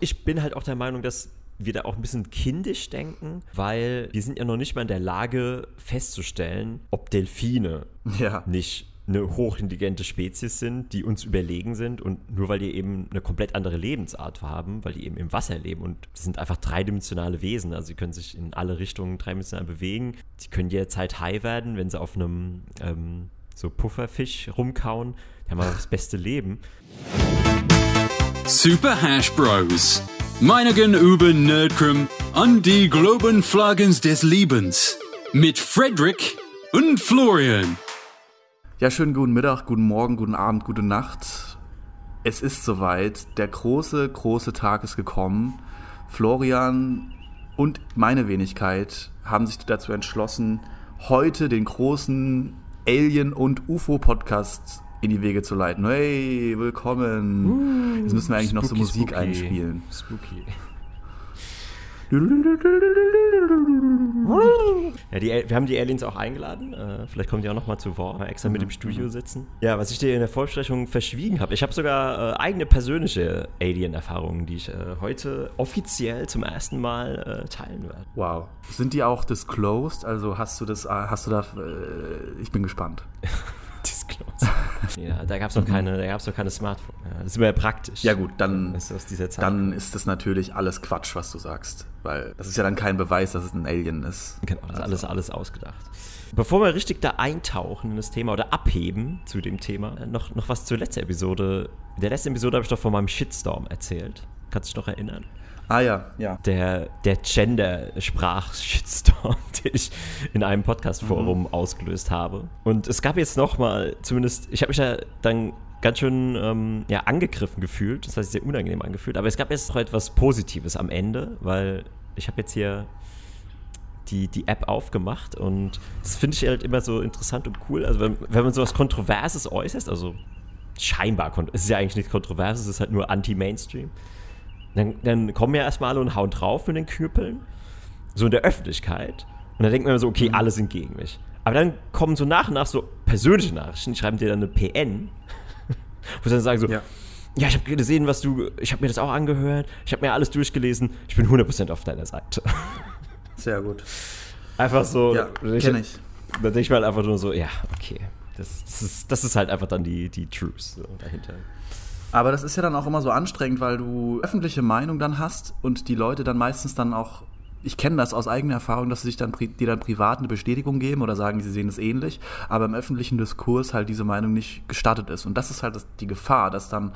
Ich bin halt auch der Meinung, dass wir da auch ein bisschen kindisch denken, weil wir sind ja noch nicht mal in der Lage festzustellen, ob Delfine Ja. nicht eine hochintelligente Spezies sind, die uns überlegen sind und nur weil die eben eine komplett andere Lebensart haben, weil die eben im Wasser leben und die sind einfach dreidimensionale Wesen, also sie können sich in alle Richtungen dreidimensional bewegen, die können jederzeit high werden, wenn sie auf einem ähm, so Pufferfisch rumkauen, die haben einfach das beste Leben. Super Hash Bros. Meinigen über Nerdcrim an die Globen Flaggens des Lebens. Mit Frederick und Florian. Ja, schönen guten Mittag, guten Morgen, guten Abend, gute Nacht. Es ist soweit. Der große, große Tag ist gekommen. Florian und meine Wenigkeit haben sich dazu entschlossen, heute den großen Alien- und UFO-Podcast in die Wege zu leiten. Hey, willkommen. Jetzt müssen wir eigentlich noch so Spooky, Musik spooky. einspielen. Spooky. Ja, die, wir haben die Aliens auch eingeladen. Äh, vielleicht kommen die auch noch mal zu Wort, extra mit im Studio sitzen. Ja, was ich dir in der Vorbesprechung verschwiegen habe. Ich habe sogar äh, eigene persönliche Alien-Erfahrungen, die ich äh, heute offiziell zum ersten Mal äh, teilen werde. Wow. Sind die auch disclosed? Also hast du das, äh, hast du da, äh, ich bin gespannt. Disclose. ja, da gab es noch keine, da gab's noch keine Smartphone. Ja, das ist immer ja praktisch. Ja gut, dann, dieser Zeit. dann ist das natürlich alles Quatsch, was du sagst. Weil das ist ja dann kein Beweis, dass es ein Alien ist. Genau, das ist alles, alles ausgedacht. Bevor wir richtig da eintauchen in das Thema oder abheben zu dem Thema, äh, noch, noch was zur letzten Episode. In der letzten Episode habe ich doch von meinem Shitstorm erzählt. Kannst du dich noch erinnern? Ah ja, ja. Der, der Gender-Sprach-Shitstorm, den ich in einem Podcast-Forum ausgelöst habe. Und es gab jetzt nochmal, zumindest, ich habe mich da dann ganz schön ähm, ja, angegriffen gefühlt. Das heißt, sehr unangenehm angefühlt. Aber es gab jetzt noch etwas Positives am Ende, weil ich habe jetzt hier die, die App aufgemacht und das finde ich halt immer so interessant und cool. Also wenn, wenn man sowas Kontroverses äußert, also scheinbar, es ist ja eigentlich nichts Kontroverses, es ist halt nur Anti-Mainstream, dann, dann kommen ja erstmal alle und hauen drauf mit den Knüppeln, so in der Öffentlichkeit. Und dann denkt man so, okay, alle sind gegen mich. Aber dann kommen so nach und nach so persönliche Nachrichten, die schreiben dir dann eine PN, wo sie dann sagen so, Ja. ja, ich habe gesehen, was du, ich habe mir das auch angehört, ich habe mir alles durchgelesen, ich bin 100% auf deiner Seite. Sehr gut. Einfach so. Ja, kenne ich. Da denke ich mir halt einfach nur so, ja, okay. Das, das, ist, das ist halt einfach dann die, die Truth so dahinter. Aber das ist ja dann auch immer so anstrengend, weil du öffentliche Meinung dann hast und die Leute dann meistens dann auch, ich kenne das aus eigener Erfahrung, dass sie sich dann, dir dann privat eine Bestätigung geben oder sagen, sie sehen es ähnlich, aber im öffentlichen Diskurs halt diese Meinung nicht gestattet ist. Und das ist halt das, die Gefahr, dass dann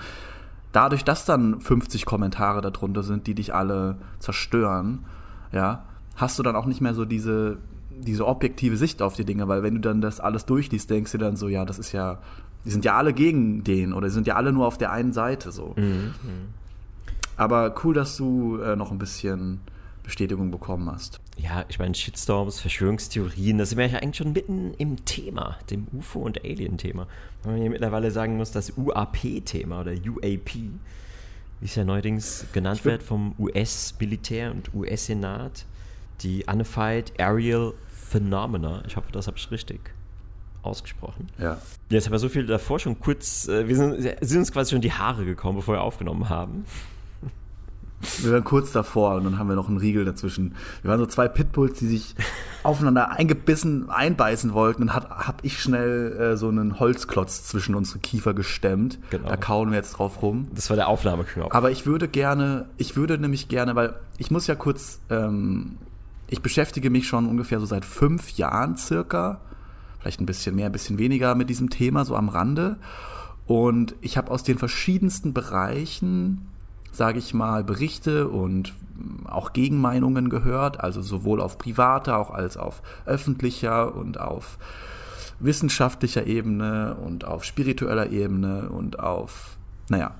dadurch, dass dann 50 Kommentare darunter sind, die dich alle zerstören, ja, hast du dann auch nicht mehr so diese, diese objektive Sicht auf die Dinge, weil wenn du dann das alles durchliest, denkst du dann so, ja, das ist ja, die sind ja alle gegen den oder die sind ja alle nur auf der einen Seite so. Aber cool, dass du äh, noch ein bisschen Bestätigung bekommen hast. Ja, ich meine, Shitstorms, Verschwörungstheorien, da sind wir ja eigentlich schon mitten im Thema, dem UFO- und Alien-Thema. Wenn man hier mittlerweile sagen muss, das UAP-Thema oder UAP, wie es ja neuerdings genannt wird vom US-Militär und US-Senat, die Unified Aerial Phenomena. Ich hoffe, das habe ich richtig ausgesprochen. Ja. Jetzt haben wir so viel davor schon kurz, äh, wir sind, sind uns quasi schon die Haare gekommen, bevor wir aufgenommen haben. Wir waren kurz davor und dann haben wir noch einen Riegel dazwischen. Wir waren so zwei Pitbulls, die sich aufeinander eingebissen, einbeißen wollten. Und hat, hab ich schnell äh, so einen Holzklotz zwischen unsere Kiefer gestemmt. Genau. Da kauen wir jetzt drauf rum. Das war der Aufnahmeknopf. Aber ich würde gerne, ich würde nämlich gerne, weil ich muss ja kurz, ähm, ich beschäftige mich schon ungefähr so seit fünf Jahren circa, vielleicht ein bisschen mehr, ein bisschen weniger mit diesem Thema, so am Rande. Und ich habe aus den verschiedensten Bereichen, sage ich mal, Berichte und mm, auch Gegenmeinungen gehört, also sowohl auf privater auch als auf öffentlicher und auf wissenschaftlicher Ebene und auf spiritueller Ebene und auf, naja,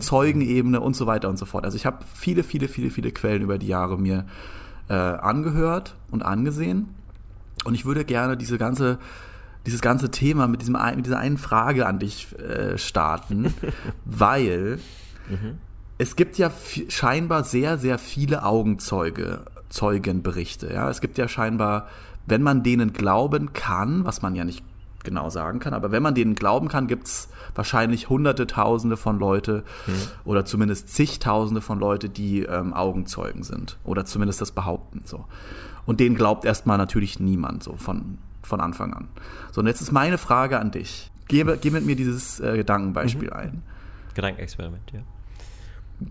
Zeugenebene und so weiter und so fort. Also ich habe viele, viele, viele, viele Quellen über die Jahre mir äh, angehört und angesehen. Und ich würde gerne diese ganze, dieses ganze Thema mit, diesem, mit dieser einen Frage an dich äh, starten, weil es gibt ja scheinbar sehr, sehr viele Augenzeuge, Zeugenberichte. Ja? Es gibt ja scheinbar, wenn man denen glauben kann, was man ja nicht genau sagen kann. Aber wenn man denen glauben kann, gibt es wahrscheinlich hunderte, tausende von Leute mhm. oder zumindest zigtausende von Leute, die ähm, Augenzeugen sind oder zumindest das behaupten. So. Und denen glaubt erstmal natürlich niemand so von, von Anfang an. So, und jetzt ist meine Frage an dich. Geh, geh mit mir dieses äh, Gedankenbeispiel mhm. ein. Gedankenexperiment, ja.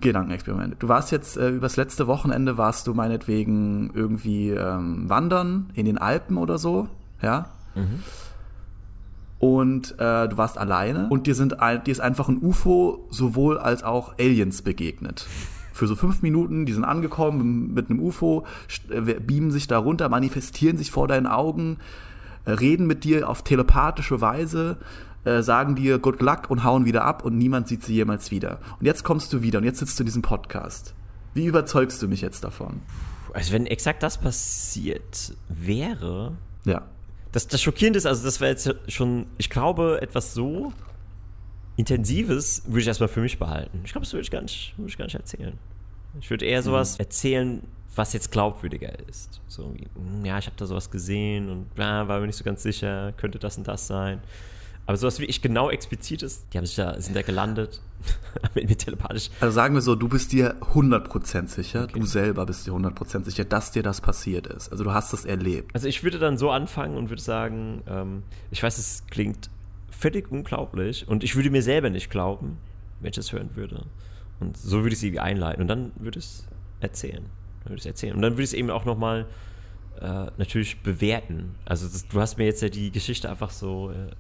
Gedankenexperiment. Du warst jetzt äh, übers letzte Wochenende warst du meinetwegen irgendwie ähm, wandern in den Alpen oder so, ja? Mhm. Und äh, du warst alleine und dir sind dir ist einfach ein UFO sowohl als auch Aliens begegnet. Für so fünf Minuten, die sind angekommen mit einem UFO, äh, beamen sich da runter, manifestieren sich vor deinen Augen, äh, reden mit dir auf telepathische Weise äh, sagen dir Good Luck und hauen wieder ab und niemand sieht sie jemals wieder. Und jetzt kommst du wieder und jetzt sitzt du in diesem Podcast. Wie überzeugst du mich jetzt davon? Also wenn exakt das passiert wäre. Ja. Das, das Schockierende ist, also das wäre jetzt schon, ich glaube, etwas so Intensives würde ich erstmal für mich behalten. Ich glaube, das würde ich, gar nicht, würde ich gar nicht erzählen. Ich würde eher sowas mhm. erzählen, was jetzt glaubwürdiger ist. So wie, hm, ja, ich habe da sowas gesehen und ja, war mir nicht so ganz sicher, könnte das und das sein. Aber sowas wie ich genau explizit ist, die haben sich da, sind da gelandet. mit telepathisch. Also sagen wir so, du bist dir 100% sicher, okay. du selber bist dir 100% sicher, dass dir das passiert ist. Also du hast das erlebt. Also ich würde dann so anfangen und würde sagen, ähm, ich weiß, es klingt völlig unglaublich und ich würde mir selber nicht glauben, wenn ich das hören würde. Und so würde ich sie einleiten und dann würde ich es erzählen. Dann würde ich es erzählen. Und dann würde ich es eben auch nochmal äh, natürlich bewerten. Also das, du hast mir jetzt ja die Geschichte einfach so äh,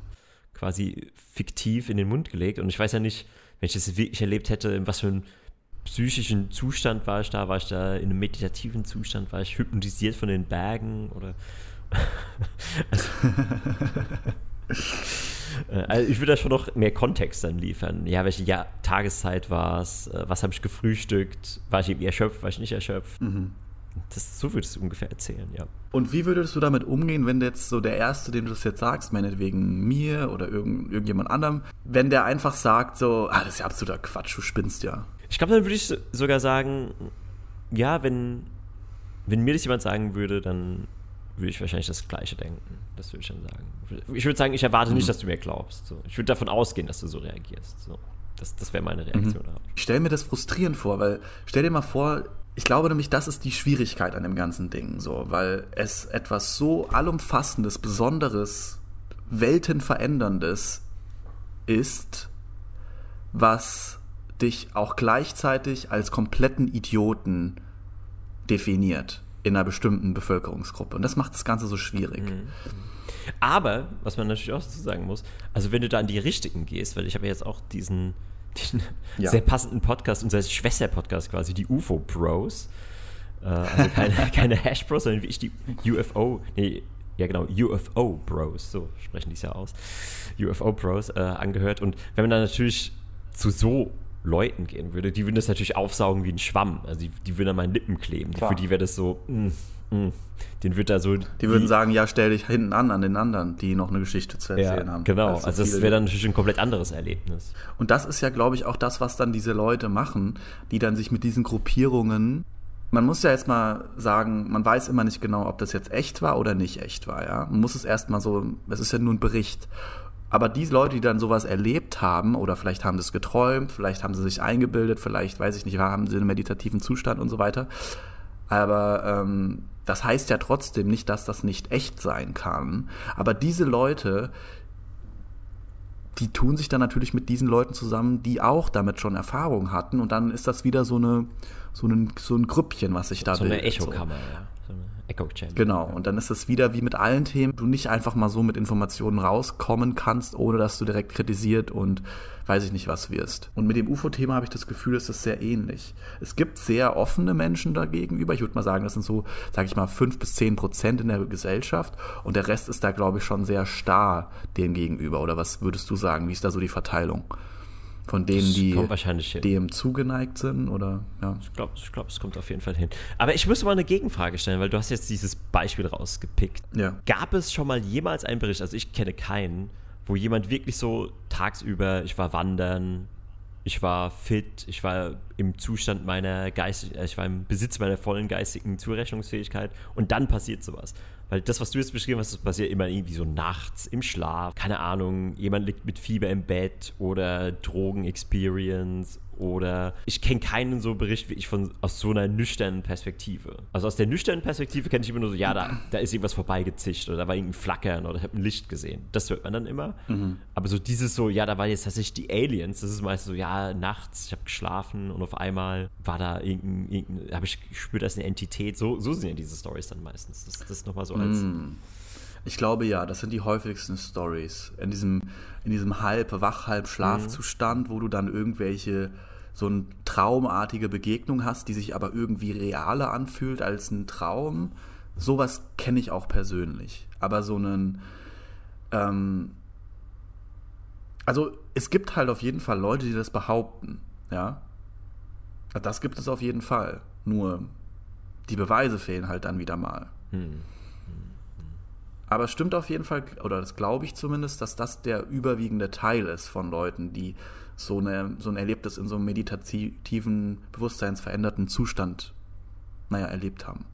quasi fiktiv in den Mund gelegt. Und ich weiß ja nicht, wenn ich das wirklich erlebt hätte, in was für einem psychischen Zustand war ich da? War ich da in einem meditativen Zustand? War ich hypnotisiert von den Bergen? Oder. also, äh, also ich würde da schon noch mehr Kontext dann liefern. Ja, welche ja Tageszeit war es? Äh, was habe ich gefrühstückt? War ich irgendwie erschöpft? War ich nicht erschöpft? Mhm. Das, so würdest du ungefähr erzählen, ja. Und wie würdest du damit umgehen, wenn jetzt so der Erste, dem du das jetzt sagst, meinetwegen mir oder irgend, irgendjemand anderem, wenn der einfach sagt so, ah, das ist ja absoluter Quatsch, du spinnst ja. Ich glaube, dann würde ich sogar sagen, ja, wenn, wenn mir das jemand sagen würde, dann würde ich wahrscheinlich das Gleiche denken. Das würde ich dann sagen. Ich würde sagen, ich erwarte mhm. nicht, dass du mir glaubst. So. Ich würde davon ausgehen, dass du so reagierst. So. Das, das wäre meine Reaktion. Mhm. Ich stelle mir das frustrierend vor, weil stell dir mal vor, ich glaube nämlich, das ist die Schwierigkeit an dem ganzen Ding, so, weil es etwas so allumfassendes, Besonderes, Weltenveränderndes ist, was dich auch gleichzeitig als kompletten Idioten definiert in einer bestimmten Bevölkerungsgruppe. Und das macht das Ganze so schwierig. Mhm. Aber, was man natürlich auch dazu sagen muss, also wenn du da an die Richtigen gehst, weil ich habe ja jetzt auch diesen den ja. sehr passenden Podcast, unser Schwester-Podcast quasi, die UFO Bros. Äh, also keine, keine Hash Bros, sondern wie ich die UFO, nee, ja genau, UFO Bros, so sprechen die es ja aus, UFO Bros äh, angehört. Und wenn man dann natürlich zu so Leuten gehen würde, die würden das natürlich aufsaugen wie ein Schwamm. Also die, die würden an meinen Lippen kleben. Klar. Für die wäre das so, mh, mh. den wird da so. Die würden sagen, ja, stell dich hinten an an den anderen, die noch eine Geschichte zu erzählen ja, haben. Genau, also, also das wäre dann natürlich ein komplett anderes Erlebnis. Und das ist ja, glaube ich, auch das, was dann diese Leute machen, die dann sich mit diesen Gruppierungen man muss ja jetzt mal sagen, man weiß immer nicht genau, ob das jetzt echt war oder nicht echt war, ja. Man muss es erstmal so, es ist ja nur ein Bericht. Aber die Leute, die dann sowas erlebt haben, oder vielleicht haben sie es geträumt, vielleicht haben sie sich eingebildet, vielleicht, weiß ich nicht, haben sie einen meditativen Zustand und so weiter. Aber ähm, das heißt ja trotzdem nicht, dass das nicht echt sein kann. Aber diese Leute, die tun sich dann natürlich mit diesen Leuten zusammen, die auch damit schon Erfahrung hatten. Und dann ist das wieder so eine, so ein, so ein Grüppchen, was sich da so bildet. So eine Echokammer, so. ja. Echo Chamber. Genau, und dann ist es wieder wie mit allen Themen, du nicht einfach mal so mit Informationen rauskommen kannst, ohne dass du direkt kritisiert und weiß ich nicht was wirst. Und mit dem UFO-Thema habe ich das Gefühl, es ist sehr ähnlich. Es gibt sehr offene Menschen dagegenüber. Ich würde mal sagen, das sind so, sage ich mal, fünf bis zehn Prozent in der Gesellschaft und der Rest ist da, glaube ich, schon sehr starr dem gegenüber. Oder was würdest du sagen? Wie ist da so die Verteilung? Von denen, die dem zugeneigt sind, oder? Ja. Ich glaube, ich glaub, es kommt auf jeden Fall hin. Aber ich müsste mal eine Gegenfrage stellen, weil du hast jetzt dieses Beispiel rausgepickt. Ja. Gab es schon mal jemals einen Bericht, also ich kenne keinen, wo jemand wirklich so tagsüber, ich war wandern, ich war fit, ich war im Zustand meiner Geist, äh, ich war im Besitz meiner vollen geistigen Zurechnungsfähigkeit und dann passiert sowas. Weil das, was du jetzt beschrieben hast, das passiert immer irgendwie so nachts im Schlaf. Keine Ahnung, jemand liegt mit Fieber im Bett oder Drogen-Experience oder ich kenne keinen so Bericht wie ich von aus so einer nüchternen Perspektive. Also aus der nüchternen Perspektive kenne ich immer nur so, ja, da, da ist irgendwas vorbeigezischt oder da war irgendein Flackern oder ich habe ein Licht gesehen. Das hört man dann immer. Mhm. Aber so dieses so, ja, da war jetzt tatsächlich die Aliens. Das ist meist so, ja, nachts, ich habe geschlafen und auf einmal war da irgendein, irgendein habe ich gespürt, da ist eine Entität. So, so sind ja diese Stories dann meistens. Das, das ist nochmal so als. Mhm. Ich glaube ja, das sind die häufigsten Stories. In diesem, in diesem halb wach, halb Schlafzustand, mhm. wo du dann irgendwelche so eine traumartige Begegnung hast, die sich aber irgendwie realer anfühlt als ein Traum. Sowas kenne ich auch persönlich. Aber so einen. Ähm, also es gibt halt auf jeden Fall Leute, die das behaupten, ja. Das gibt es auf jeden Fall. Nur die Beweise fehlen halt dann wieder mal. Hm. Aber es stimmt auf jeden Fall, oder das glaube ich zumindest, dass das der überwiegende Teil ist von Leuten, die so, eine, so ein Erlebnis in so einem meditativen, bewusstseinsveränderten Zustand, naja, erlebt haben.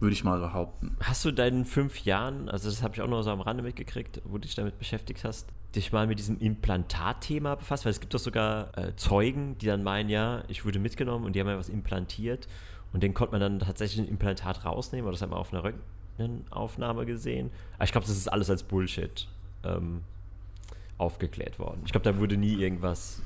Würde ich mal behaupten. Hast du deinen fünf Jahren, also das habe ich auch noch so am Rande mitgekriegt, wo du dich damit beschäftigt hast, dich mal mit diesem Implantatthema befasst? Weil es gibt doch sogar äh, Zeugen, die dann meinen, ja, ich wurde mitgenommen und die haben ja was implantiert und den konnte man dann tatsächlich ein Implantat rausnehmen oder das haben wir auf einer Röntgen Aufnahme gesehen. Aber ich glaube, das ist alles als Bullshit ähm, aufgeklärt worden. Ich glaube, da wurde nie irgendwas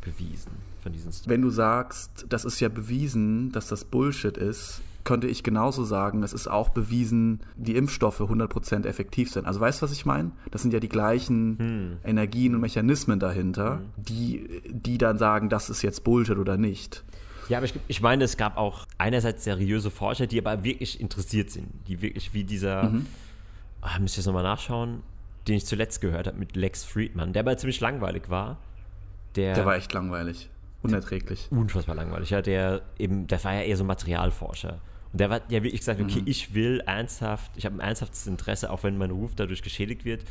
bewiesen von diesen St Wenn du sagst, das ist ja bewiesen, dass das Bullshit ist, könnte ich genauso sagen, es ist auch bewiesen, die Impfstoffe 100% effektiv sind. Also weißt du, was ich meine? Das sind ja die gleichen hm. Energien und Mechanismen dahinter, hm. die, die dann sagen, das ist jetzt Bullshit oder nicht. Ja, aber ich, ich meine, es gab auch einerseits seriöse Forscher, die aber wirklich interessiert sind, die wirklich wie dieser, mhm. ah, müsst ihr jetzt nochmal nachschauen, den ich zuletzt gehört habe mit Lex Friedman, der aber ziemlich langweilig war. Der, der war echt langweilig. Unerträglich. Unfassbar langweilig, ja. Der eben, der war ja eher so Materialforscher. Und der hat ja wirklich gesagt, okay, mhm. ich will ernsthaft, ich habe ein ernsthaftes Interesse, auch wenn mein Ruf dadurch geschädigt wird,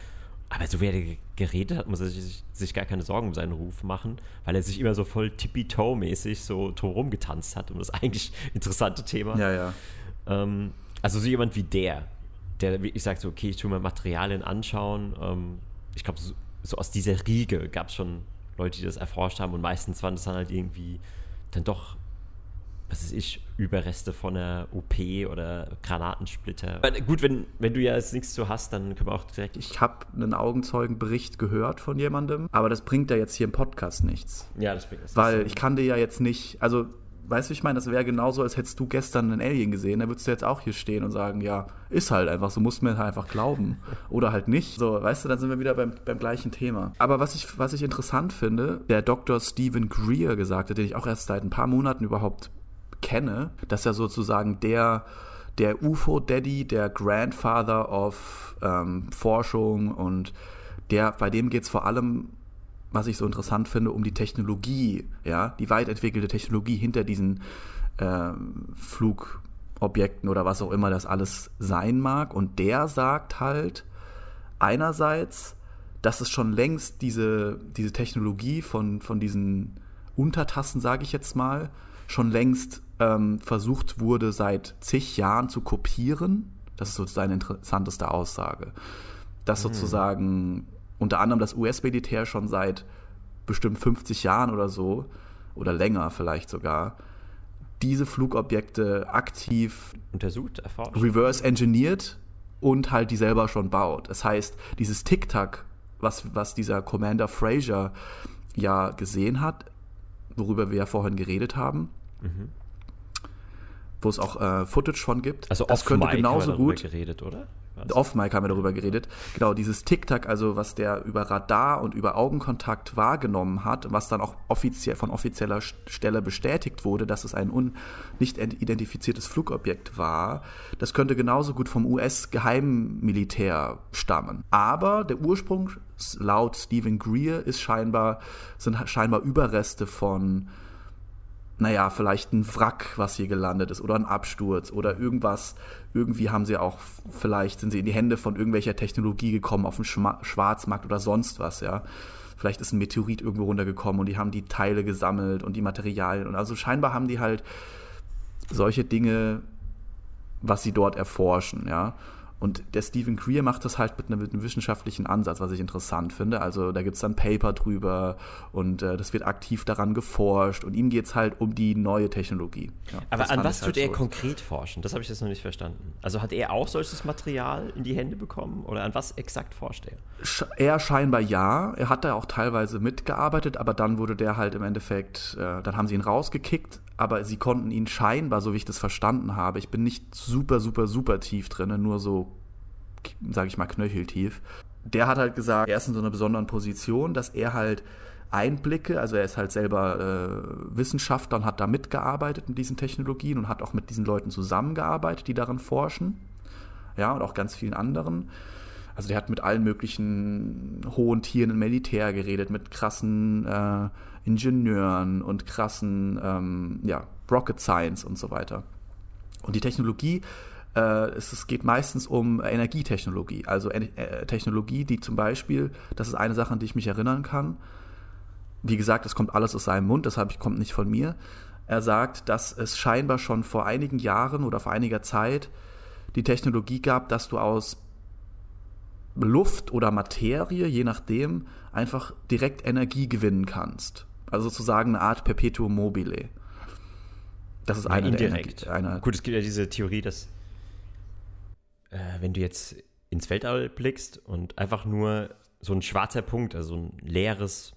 aber so wie er geredet hat, muss er sich, sich, gar keine Sorgen um seinen Ruf machen, weil er sich immer so voll tippy-toe-mäßig so drumherum getanzt hat um das eigentlich interessante Thema. Ja, ja. Ähm, also so jemand wie der, der wirklich sagt so, okay, ich tue mir Materialien anschauen. Ähm, ich glaube, so, so, aus dieser Riege gab es schon Leute, die das erforscht haben und meistens waren das dann halt irgendwie dann doch was weiß ich, Überreste von einer OP oder Granatensplitter. Aber gut, wenn, wenn du ja jetzt nichts zu hast, dann können wir auch direkt. Ich habe einen Augenzeugenbericht gehört von jemandem, aber das bringt ja jetzt hier im Podcast nichts. Ja, das bringt es. Weil ich kann dir ja jetzt nicht, also weißt du, ich meine, das wäre genauso, als hättest du gestern einen Alien gesehen. Da würdest du jetzt auch hier stehen und sagen, ja, ist halt einfach so, muss man halt einfach glauben. Oder halt nicht. So, weißt du, dann sind wir wieder beim, beim gleichen Thema. Aber was ich, was ich interessant finde, der Dr. Stephen Greer gesagt hat, den ich auch erst seit ein paar Monaten überhaupt kenne, dass er sozusagen der, der UFO-Daddy, der Grandfather of ähm, Forschung und der, bei dem geht es vor allem, was ich so interessant finde, um die Technologie, ja, die weit entwickelte Technologie hinter diesen äh, Flugobjekten oder was auch immer das alles sein mag. Und der sagt halt einerseits, dass es schon längst diese, diese Technologie von, von diesen Untertassen, sage ich jetzt mal, schon längst ähm, versucht wurde, seit zig Jahren zu kopieren. Das ist sozusagen eine interessanteste Aussage. Dass mhm. sozusagen unter anderem das US-Militär schon seit bestimmt 50 Jahren oder so, oder länger vielleicht sogar, diese Flugobjekte aktiv untersucht, erforscht, reverse engineert und halt die selber schon baut. Das heißt, dieses Tic-Tac, was, was dieser Commander Fraser ja gesehen hat, worüber wir ja vorhin geredet haben, mhm wo es auch äh, Footage von gibt. Also das könnte genauso gut geredet, oder? Off-Mic haben wir darüber geredet. Genau, dieses Tic-Tac, also was der über Radar und über Augenkontakt wahrgenommen hat, was dann auch offiziell von offizieller Stelle bestätigt wurde, dass es ein nicht identifiziertes Flugobjekt war, das könnte genauso gut vom US-Geheimmilitär stammen. Aber der Ursprung laut Stephen Greer ist scheinbar, sind scheinbar Überreste von naja, vielleicht ein Wrack, was hier gelandet ist oder ein Absturz oder irgendwas. Irgendwie haben sie auch, vielleicht sind sie in die Hände von irgendwelcher Technologie gekommen auf dem Schwarzmarkt oder sonst was, ja. Vielleicht ist ein Meteorit irgendwo runtergekommen und die haben die Teile gesammelt und die Materialien und also scheinbar haben die halt solche Dinge, was sie dort erforschen, ja. Und der Stephen Greer macht das halt mit einem, mit einem wissenschaftlichen Ansatz, was ich interessant finde. Also da gibt es dann Paper drüber und äh, das wird aktiv daran geforscht und ihm geht es halt um die neue Technologie. Ja, Aber an was halt tut er so. konkret forschen? Das habe ich jetzt noch nicht verstanden. Also hat er auch solches Material in die Hände bekommen oder an was exakt forscht er? Er scheinbar ja. Er hat da auch teilweise mitgearbeitet, aber dann wurde der halt im Endeffekt, äh, dann haben sie ihn rausgekickt, aber sie konnten ihn scheinbar, so wie ich das verstanden habe, ich bin nicht super, super, super tief drin, nur so, sage ich mal, knöcheltief. Der hat halt gesagt, er ist in so einer besonderen Position, dass er halt Einblicke, also er ist halt selber äh, Wissenschaftler und hat da mitgearbeitet mit diesen Technologien und hat auch mit diesen Leuten zusammengearbeitet, die daran forschen. Ja, und auch ganz vielen anderen. Also der hat mit allen möglichen hohen Tieren im Militär geredet, mit krassen äh, Ingenieuren und krassen ähm, ja, Rocket Science und so weiter. Und die Technologie, äh, es, es, geht meistens um Energietechnologie, also äh, Technologie, die zum Beispiel, das ist eine Sache, an die ich mich erinnern kann. Wie gesagt, es kommt alles aus seinem Mund, deshalb kommt nicht von mir. Er sagt, dass es scheinbar schon vor einigen Jahren oder vor einiger Zeit die Technologie gab, dass du aus Luft oder Materie, je nachdem, einfach direkt Energie gewinnen kannst. Also sozusagen eine Art Perpetuum mobile. Das ist eine indirekt. Der eine Gut, es gibt ja diese Theorie, dass äh, wenn du jetzt ins Weltall blickst und einfach nur so ein schwarzer Punkt, also ein leeres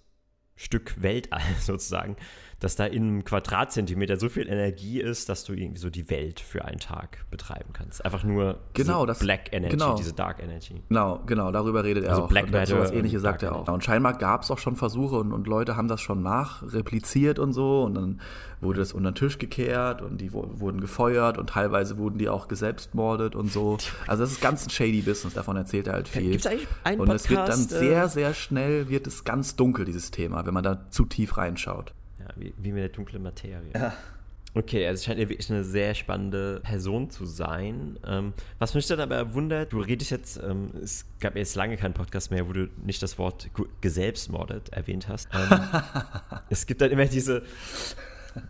Stück Weltall sozusagen, dass da in einem Quadratzentimeter so viel Energie ist, dass du irgendwie so die Welt für einen Tag betreiben kannst. Einfach nur genau, das, Black Energy, genau, diese Dark Energy. Genau, genau, darüber redet er also auch. Black Matter. Was ähnliches sagt er auch. Und scheinbar gab es auch schon Versuche und, und Leute haben das schon nachrepliziert und so und dann wurde das unter den Tisch gekehrt und die wurden gefeuert und teilweise wurden die auch geselbstmordet und so. Also das ist ganz ein shady Business, davon erzählt er halt viel. Gibt's eigentlich einen und Podcast, es wird dann sehr, äh, sehr schnell, wird es ganz dunkel, dieses Thema, wenn man da zu tief reinschaut. Ja, wie, wie mit der dunklen Materie. Ja. Okay, also es scheint wirklich eine sehr spannende Person zu sein. Ähm, was mich dann aber wundert, du redest jetzt, ähm, es gab jetzt lange keinen Podcast mehr, wo du nicht das Wort geselbstmordet erwähnt hast. Ähm, es gibt dann immer diese,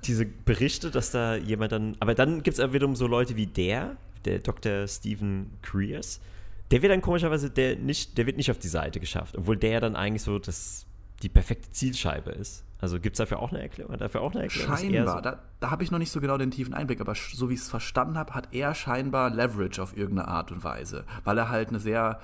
diese Berichte, dass da jemand dann, aber dann gibt es wiederum so Leute wie der, der Dr. Stephen Creers, der wird dann komischerweise, der nicht, der wird nicht auf die Seite geschafft, obwohl der dann eigentlich so das, die perfekte Zielscheibe ist. Also gibt es dafür auch eine Erklärung? Dafür auch eine Erklärung? Scheinbar. So da, da habe ich noch nicht so genau den tiefen Einblick, aber so wie ich es verstanden habe, hat er scheinbar Leverage auf irgendeine Art und Weise, weil er halt eine sehr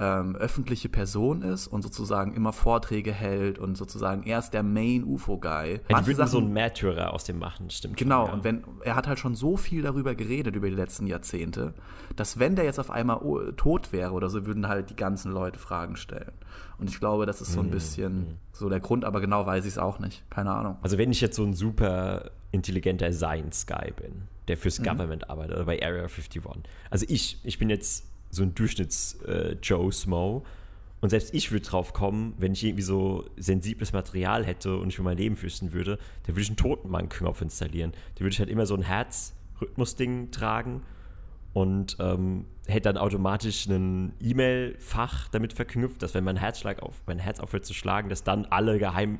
ähm, öffentliche Person ist und sozusagen immer Vorträge hält und sozusagen er ist der Main UFO-Guy. Ja, die würden so ein Märtyrer aus dem machen, stimmt. Genau, schon, ja. und wenn, er hat halt schon so viel darüber geredet über die letzten Jahrzehnte, dass wenn der jetzt auf einmal tot wäre oder so, würden halt die ganzen Leute Fragen stellen. Und ich glaube, das ist so ein mhm. bisschen mhm. so der Grund, aber genau weiß ich es auch nicht. Keine Ahnung. Also wenn ich jetzt so ein super intelligenter Science-Guy bin, der fürs mhm. Government arbeitet oder bei Area 51. Also ich, ich bin jetzt so ein Durchschnitts-Joe äh, Smo. Und selbst ich würde drauf kommen, wenn ich irgendwie so sensibles Material hätte und ich für mein Leben fürchten würde, dann würde ich einen Totenmann-Knopf installieren. Da würde ich halt immer so ein Herzrhythmus-Ding tragen und ähm, hätte dann automatisch ein E-Mail-Fach damit verknüpft, dass wenn mein Herzschlag auf, mein Herz aufhört zu schlagen, dass dann alle Geheim,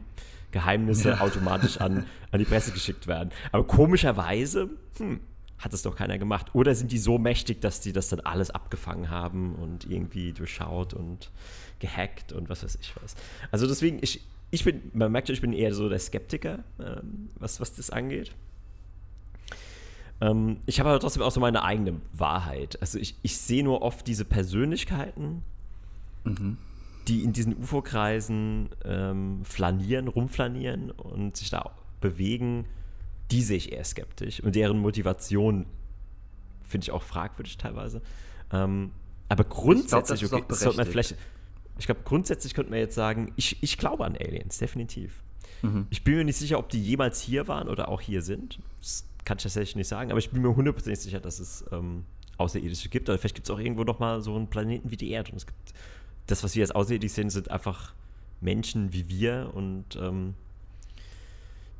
Geheimnisse ja. automatisch an, an die Presse geschickt werden. Aber komischerweise, hm, hat es doch keiner gemacht. Oder sind die so mächtig, dass die das dann alles abgefangen haben und irgendwie durchschaut und gehackt und was weiß ich was. Also deswegen, ich, ich bin, man merkt schon, ich bin eher so der Skeptiker, ähm, was, was das angeht. Ähm, ich habe aber trotzdem auch so meine eigene Wahrheit. Also ich, ich sehe nur oft diese Persönlichkeiten, mhm. die in diesen UFO-Kreisen ähm, flanieren, rumflanieren und sich da bewegen die sehe ich eher skeptisch und deren Motivation finde ich auch fragwürdig teilweise. Ähm, aber grundsätzlich, ich glaub, okay, sollte man vielleicht, ich glaube, grundsätzlich könnte man jetzt sagen, ich, ich glaube an Aliens, definitiv. Mhm. Ich bin mir nicht sicher, ob die jemals hier waren oder auch hier sind. Das kann ich tatsächlich nicht sagen, aber ich bin mir hundertprozentig sicher, dass es ähm, Außerirdische gibt. Oder vielleicht gibt es auch irgendwo noch mal so einen Planeten wie die Erde. Und es gibt das, was wir als außerirdisch sehen, sind einfach Menschen wie wir und ähm,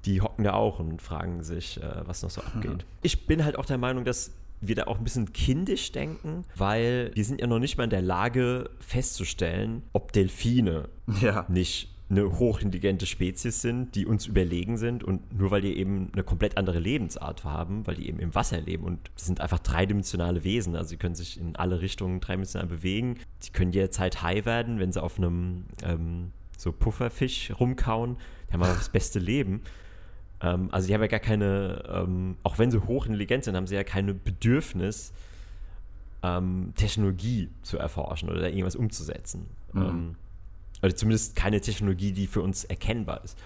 die hocken da auch und fragen sich, äh, was noch so abgeht. Ich bin halt auch der Meinung, dass wir da auch ein bisschen kindisch denken, weil wir sind ja noch nicht mal in der Lage festzustellen, ob Delfine Ja. nicht eine hochintelligente Spezies sind, die uns überlegen sind und nur weil die eben eine komplett andere Lebensart haben, weil die eben im Wasser leben und sind einfach dreidimensionale Wesen, also sie können sich in alle Richtungen dreidimensional bewegen, die können jederzeit high werden, wenn sie auf einem ähm, so Pufferfisch rumkauen, die haben einfach das beste Leben. Ähm, also die haben ja gar keine, ähm, auch wenn sie hochintelligent sind, haben sie ja keine Bedürfnis, ähm, Technologie zu erforschen oder irgendwas umzusetzen. Mhm. Ähm, oder zumindest keine Technologie, die für uns erkennbar ist.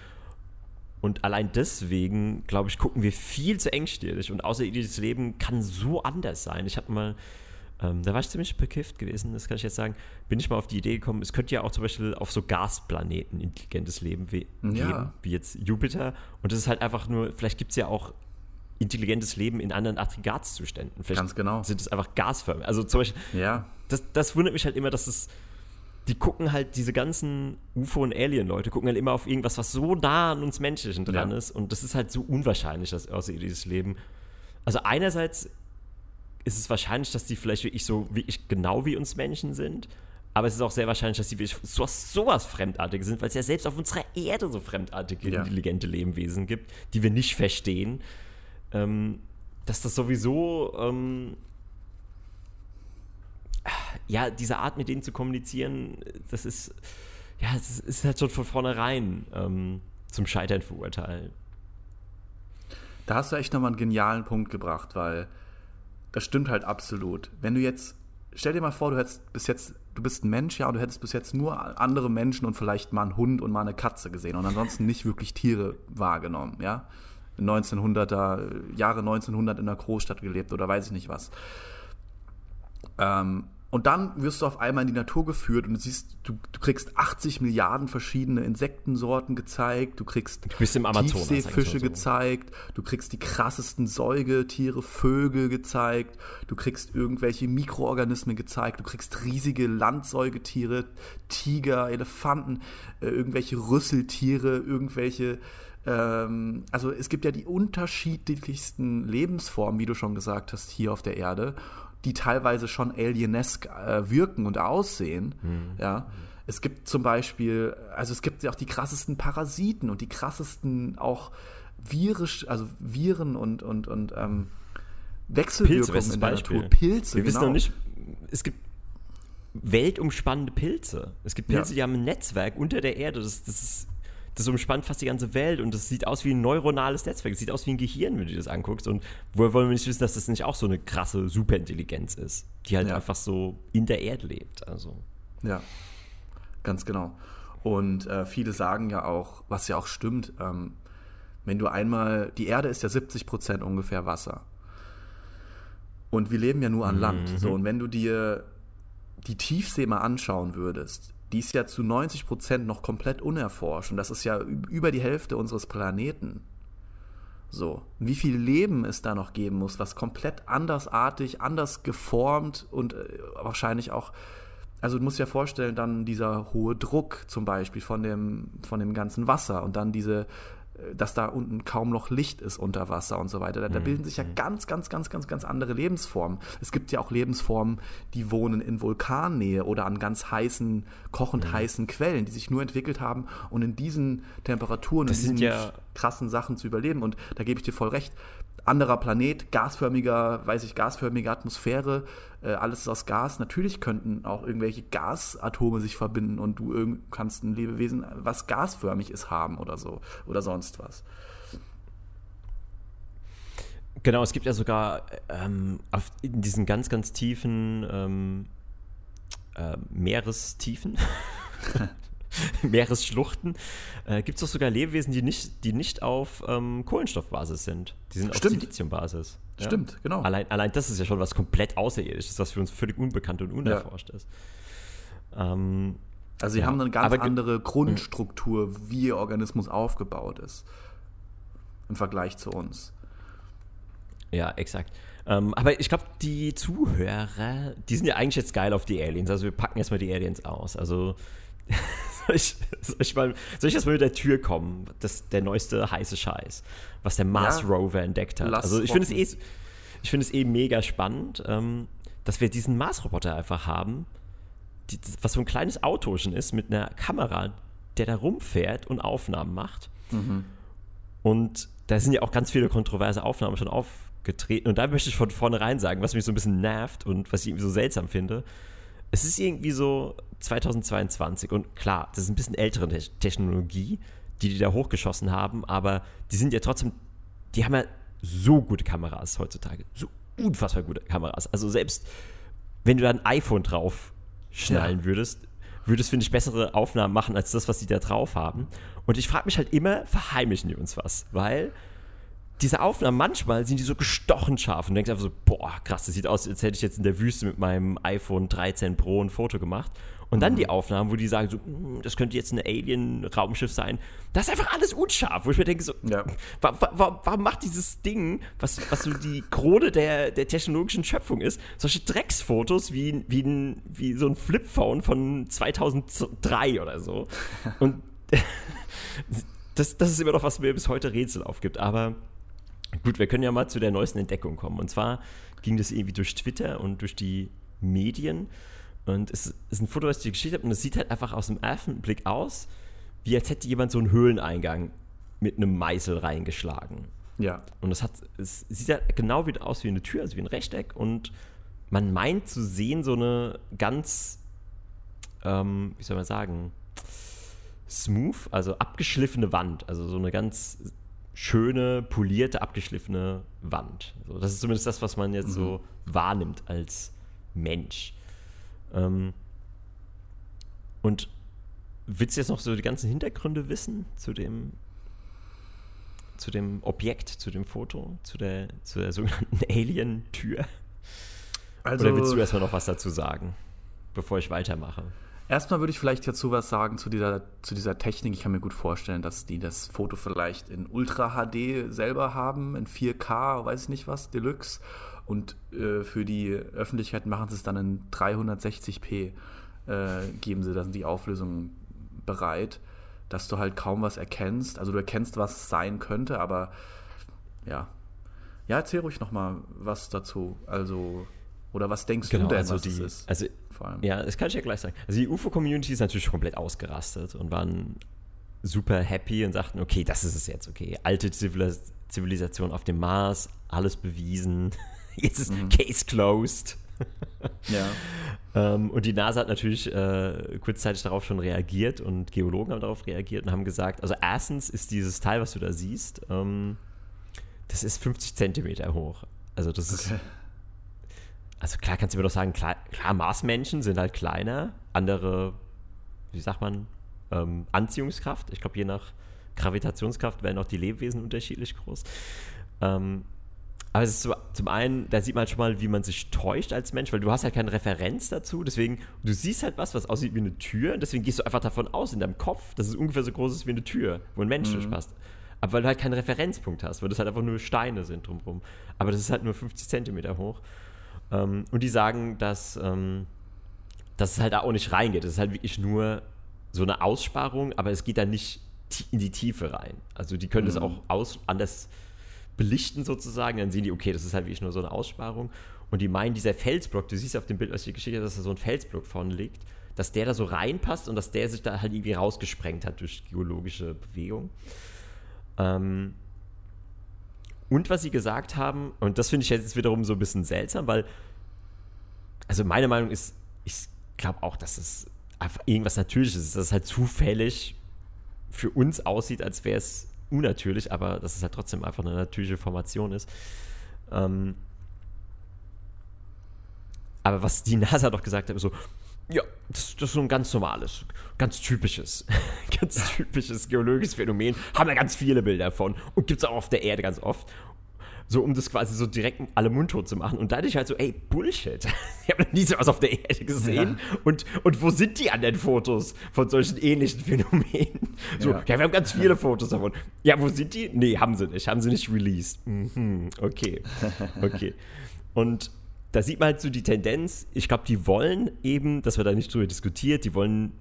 Und allein deswegen, glaube ich, gucken wir viel zu engstirnig. Und außerirdisches Leben kann so anders sein. Ich habe mal, ähm, da war ich ziemlich bekifft gewesen, das kann ich jetzt sagen, bin ich mal auf die Idee gekommen, es könnte ja auch zum Beispiel auf so Gasplaneten intelligentes Leben we Ja. geben, wie jetzt Jupiter. Und das ist halt einfach nur, vielleicht gibt es ja auch intelligentes Leben in anderen Aggregatzuständen. Vielleicht Ganz genau. sind es einfach gasförmig. Also zum Beispiel, Ja. das, das wundert mich halt immer, dass es. Die gucken halt, diese ganzen UFO- und Alien-Leute gucken halt immer auf irgendwas, was so nah an uns Menschlichen dran Ja. ist. Und das ist halt so unwahrscheinlich, dass außerirdisches Leben. Also, einerseits ist es wahrscheinlich, dass die vielleicht wirklich so wirklich genau wie uns Menschen sind. Aber es ist auch sehr wahrscheinlich, dass die wirklich sowas, sowas Fremdartiges sind, weil es ja selbst auf unserer Erde so fremdartige, Ja. intelligente Lebewesen gibt, die wir nicht verstehen. Ähm, dass das sowieso ähm, ja, diese Art, mit denen zu kommunizieren, das ist, ja, das ist halt schon von vornherein ähm, zum Scheitern verurteilt. Da hast du echt nochmal einen genialen Punkt gebracht, weil das stimmt halt absolut. Wenn du jetzt, stell dir mal vor, du hättest bis jetzt, du bist ein Mensch, ja, und du hättest bis jetzt nur andere Menschen und vielleicht mal einen Hund und mal eine Katze gesehen und ansonsten nicht wirklich Tiere wahrgenommen, ja. 1900er, Jahre 1900 in einer Großstadt gelebt oder weiß ich nicht was. Ähm, und dann wirst du auf einmal in die Natur geführt und du siehst, du, du kriegst 80 Milliarden verschiedene Insektensorten gezeigt, du kriegst ich Tiefseefische so. gezeigt, du kriegst die krassesten Säugetiere, Vögel gezeigt, du kriegst irgendwelche Mikroorganismen gezeigt, du kriegst riesige Landsäugetiere, Tiger, Elefanten, äh, irgendwelche Rüsseltiere, irgendwelche ähm, also es gibt ja die unterschiedlichsten Lebensformen, wie du schon gesagt hast, hier auf der Erde, die teilweise schon alienesk äh, wirken und aussehen. Ja. Es gibt zum Beispiel, also es gibt ja auch die krassesten Parasiten und die krassesten auch virisch, also Viren und, und, und ähm, Wechselwirkungen Pilze, in der Beispiel. Natur. Pilze, Wir wissen genau. noch nicht, es gibt weltumspannende Pilze. Es gibt Pilze, Ja. die haben ein Netzwerk unter der Erde. Das, das, ist, das umspannt fast die ganze Welt und das sieht aus wie ein neuronales Netzwerk. Es sieht aus wie ein Gehirn, wenn du dir das anguckst. Und woher wollen wir nicht wissen, dass das nicht auch so eine krasse Superintelligenz ist, die halt Ja. einfach so in der Erde lebt. Also. Ja, ganz genau. Und äh, viele sagen ja auch, was ja auch stimmt, ähm, wenn du einmal, die Erde ist ja 70 Prozent ungefähr Wasser. Und wir leben ja nur an Land. So, und wenn du dir die Tiefsee mal anschauen würdest, die ist ja zu 90 Prozent noch komplett unerforscht. Und das ist ja über die Hälfte unseres Planeten. So, wie viel Leben es da noch geben muss, was komplett andersartig, anders geformt und äh, wahrscheinlich auch, also du musst dir vorstellen, dann dieser hohe Druck zum Beispiel von dem, von dem ganzen Wasser und dann diese, dass da unten kaum noch Licht ist unter Wasser und so weiter. Da, da bilden sich ja ganz, ganz, ganz, ganz, ganz andere Lebensformen. Es gibt ja auch Lebensformen, die wohnen in Vulkannähe oder an ganz heißen, kochend heißen Quellen, die sich nur entwickelt haben und in diesen Temperaturen, Das in diesen ja- krassen Sachen zu überleben. Und da gebe ich dir voll recht. Anderer Planet, gasförmiger, weiß ich, gasförmige Atmosphäre, äh, alles ist aus Gas. Natürlich könnten auch irgendwelche Gasatome sich verbinden und du irgend, kannst ein Lebewesen, was gasförmig ist, haben oder so. Oder sonst was. Genau, es gibt ja sogar ähm, auf, in diesen ganz, ganz tiefen ähm, äh, Meerestiefen, Meeresschluchten, äh, gibt es doch sogar Lebewesen, die nicht, die nicht auf ähm, Kohlenstoffbasis sind. Die sind Stimmt. auf Siliziumbasis. Ja? Stimmt, genau. Allein, allein das ist ja schon was komplett Außerirdisches, was für uns völlig unbekannt und unerforscht ist. Ähm, Also sie Ja, haben eine ganz aber andere Grundstruktur, wie ihr Organismus aufgebaut ist. Im Vergleich zu uns. Ja, exakt. Ähm, aber ich glaube, die Zuhörer, die sind ja eigentlich jetzt geil auf die Aliens. Also wir packen erstmal die Aliens aus. Also soll, ich, soll, ich mal, soll ich das mal mit der Tür kommen? Das der neueste heiße Scheiß, was der Mars Ja. Rover entdeckt hat. Lass Also ich finde es eh, ich finde es eh mega spannend, ähm, dass wir diesen Mars-Roboter einfach haben, die, was so ein kleines Auto schon ist mit einer Kamera, der da rumfährt und Aufnahmen macht. Und da sind ja auch ganz viele kontroverse Aufnahmen schon aufgetreten. Und da möchte ich von vornherein sagen, was mich so ein bisschen nervt und was ich irgendwie so seltsam finde. Es ist irgendwie so 2022 und klar, das ist ein bisschen ältere Te Technologie, die die da hochgeschossen haben, aber die sind ja trotzdem, die haben ja so gute Kameras heutzutage. So unfassbar gute Kameras. Also selbst wenn du da ein iPhone drauf schnallen Ja. würdest, würdest, finde ich, bessere Aufnahmen machen als das, was die da drauf haben. Und ich frage mich halt immer, verheimlichen die uns was? Weil diese Aufnahmen, manchmal sind die so gestochen scharf und du denkst einfach so, boah, krass, das sieht aus, als hätte ich jetzt in der Wüste mit meinem iPhone 13 Pro ein Foto gemacht. Und dann die Aufnahmen, wo die sagen so, "Hm, das könnte jetzt ein Alien-Raumschiff sein. Das ist einfach alles unscharf, wo ich mir denke so, Ja. wa wa wa warum macht dieses Ding, was, was so die Krone der, der technologischen Schöpfung ist, solche Drecksfotos wie, wie, ein, wie so ein Flipphone von 2003 oder so. Und das, das ist immer noch, was mir bis heute Rätsel aufgibt. Aber gut, wir können ja mal zu der neuesten Entdeckung kommen. Und zwar ging das irgendwie durch Twitter und durch die Medien. Und es ist ein Foto, was ich dir geschickt habe. Und es sieht halt einfach aus dem ersten Blick aus, wie als hätte jemand so einen Höhleneingang mit einem Meißel reingeschlagen. Ja. Und es, hat, es sieht ja genau wieder aus wie eine Tür, also wie ein Rechteck. Und man meint zu sehen so eine ganz, ähm, wie soll man sagen, smooth, also abgeschliffene Wand. Also so eine ganz schöne, polierte, abgeschliffene Wand. So, das ist zumindest das, was man jetzt so wahrnimmt als Mensch. Ähm, und willst du jetzt noch so die ganzen Hintergründe wissen zu dem, zu dem Objekt, zu dem Foto, zu der, zu der sogenannten Alien-Tür? Also, Oder willst du erstmal noch was dazu sagen, bevor ich weitermache? Erstmal würde ich vielleicht dazu was sagen zu dieser, zu dieser Technik. Ich kann mir gut vorstellen, dass die das Foto vielleicht in Ultra HD selber haben, in 4K, weiß ich nicht was, Deluxe. Und äh, für die Öffentlichkeit machen sie es dann in 360p, äh, geben sie dann die Auflösung bereit, dass du halt kaum was erkennst. Also du erkennst, was sein könnte, aber ja. Ja, erzähl ruhig nochmal was dazu. Also, oder was denkst du denn, also was die, es ist? also vor allem. Ja, das kann ich ja gleich sagen. Also die UFO-Community ist natürlich komplett ausgerastet und waren super happy und sagten, okay, das ist es jetzt, okay. Alte Zivilis Zivilisation auf dem Mars, alles bewiesen. Jetzt ist Case closed. Ja. Ähm, und die NASA hat natürlich äh, kurzzeitig darauf schon reagiert und Geologen haben darauf reagiert und haben gesagt, also erstens ist dieses Teil, was du da siehst, ähm, das ist 50 Zentimeter hoch. Also das ist Okay. also klar kannst du mir doch sagen, klar, klar, Marsmenschen sind halt kleiner, andere, wie sagt man, ähm, Anziehungskraft. Ich glaube, je nach Gravitationskraft werden auch die Lebewesen unterschiedlich groß. Ähm, aber es ist so, zum einen, da sieht man halt schon mal, wie man sich täuscht als Mensch, weil du hast halt keine Referenz dazu. Deswegen, du siehst halt was, was aussieht wie eine Tür. Und deswegen gehst du einfach davon aus in deinem Kopf, dass es ungefähr so groß ist wie eine Tür, wo ein Mensch durchpasst. Aber weil du halt keinen Referenzpunkt hast, weil das halt einfach nur Steine sind drumherum. Aber das ist halt nur 50 Zentimeter hoch. Ähm, und die sagen, dass, ähm, dass es halt auch nicht reingeht. Es ist halt wirklich nur so eine Aussparung, aber es geht da nicht in die Tiefe rein. Also die können das auch aus, anders belichten sozusagen, dann sehen die, okay, das ist halt wirklich nur so eine Aussparung. Und die meinen, dieser Felsblock, du siehst auf dem Bild, was ich geschickt habe, dass da so ein Felsblock vorne liegt, dass der da so reinpasst und dass der sich da halt irgendwie rausgesprengt hat durch geologische Bewegung. Ähm, und was sie gesagt haben, und das finde ich jetzt wiederum so ein bisschen seltsam, weil, also meine Meinung ist, ich glaube auch, dass es einfach irgendwas Natürliches ist, dass es halt zufällig für uns aussieht, als wäre es unnatürlich, aber dass es halt trotzdem einfach eine natürliche Formation ist. Ähm, aber was die NASA doch gesagt hat, ist so, ja, das, das ist so ein ganz normales, ganz typisches, ganz typisches geologisches Phänomen. Haben wir ganz viele Bilder von und gibt es auch auf der Erde ganz oft. So, um das quasi so direkt alle mundtot zu machen. Und dadurch halt so, ey, Bullshit. Ich habe noch nie sowas auf der Erde gesehen. Und, und wo sind die anderen Fotos von solchen ähnlichen Phänomenen? So, ja. Ja. wir haben ganz viele Fotos davon. Ja, wo sind die? Nee, haben sie nicht. Haben sie nicht released. Mhm, okay. Okay. Und da sieht man halt so die Tendenz, ich glaube, die wollen eben, dass wir da nicht drüber diskutiert, die wollen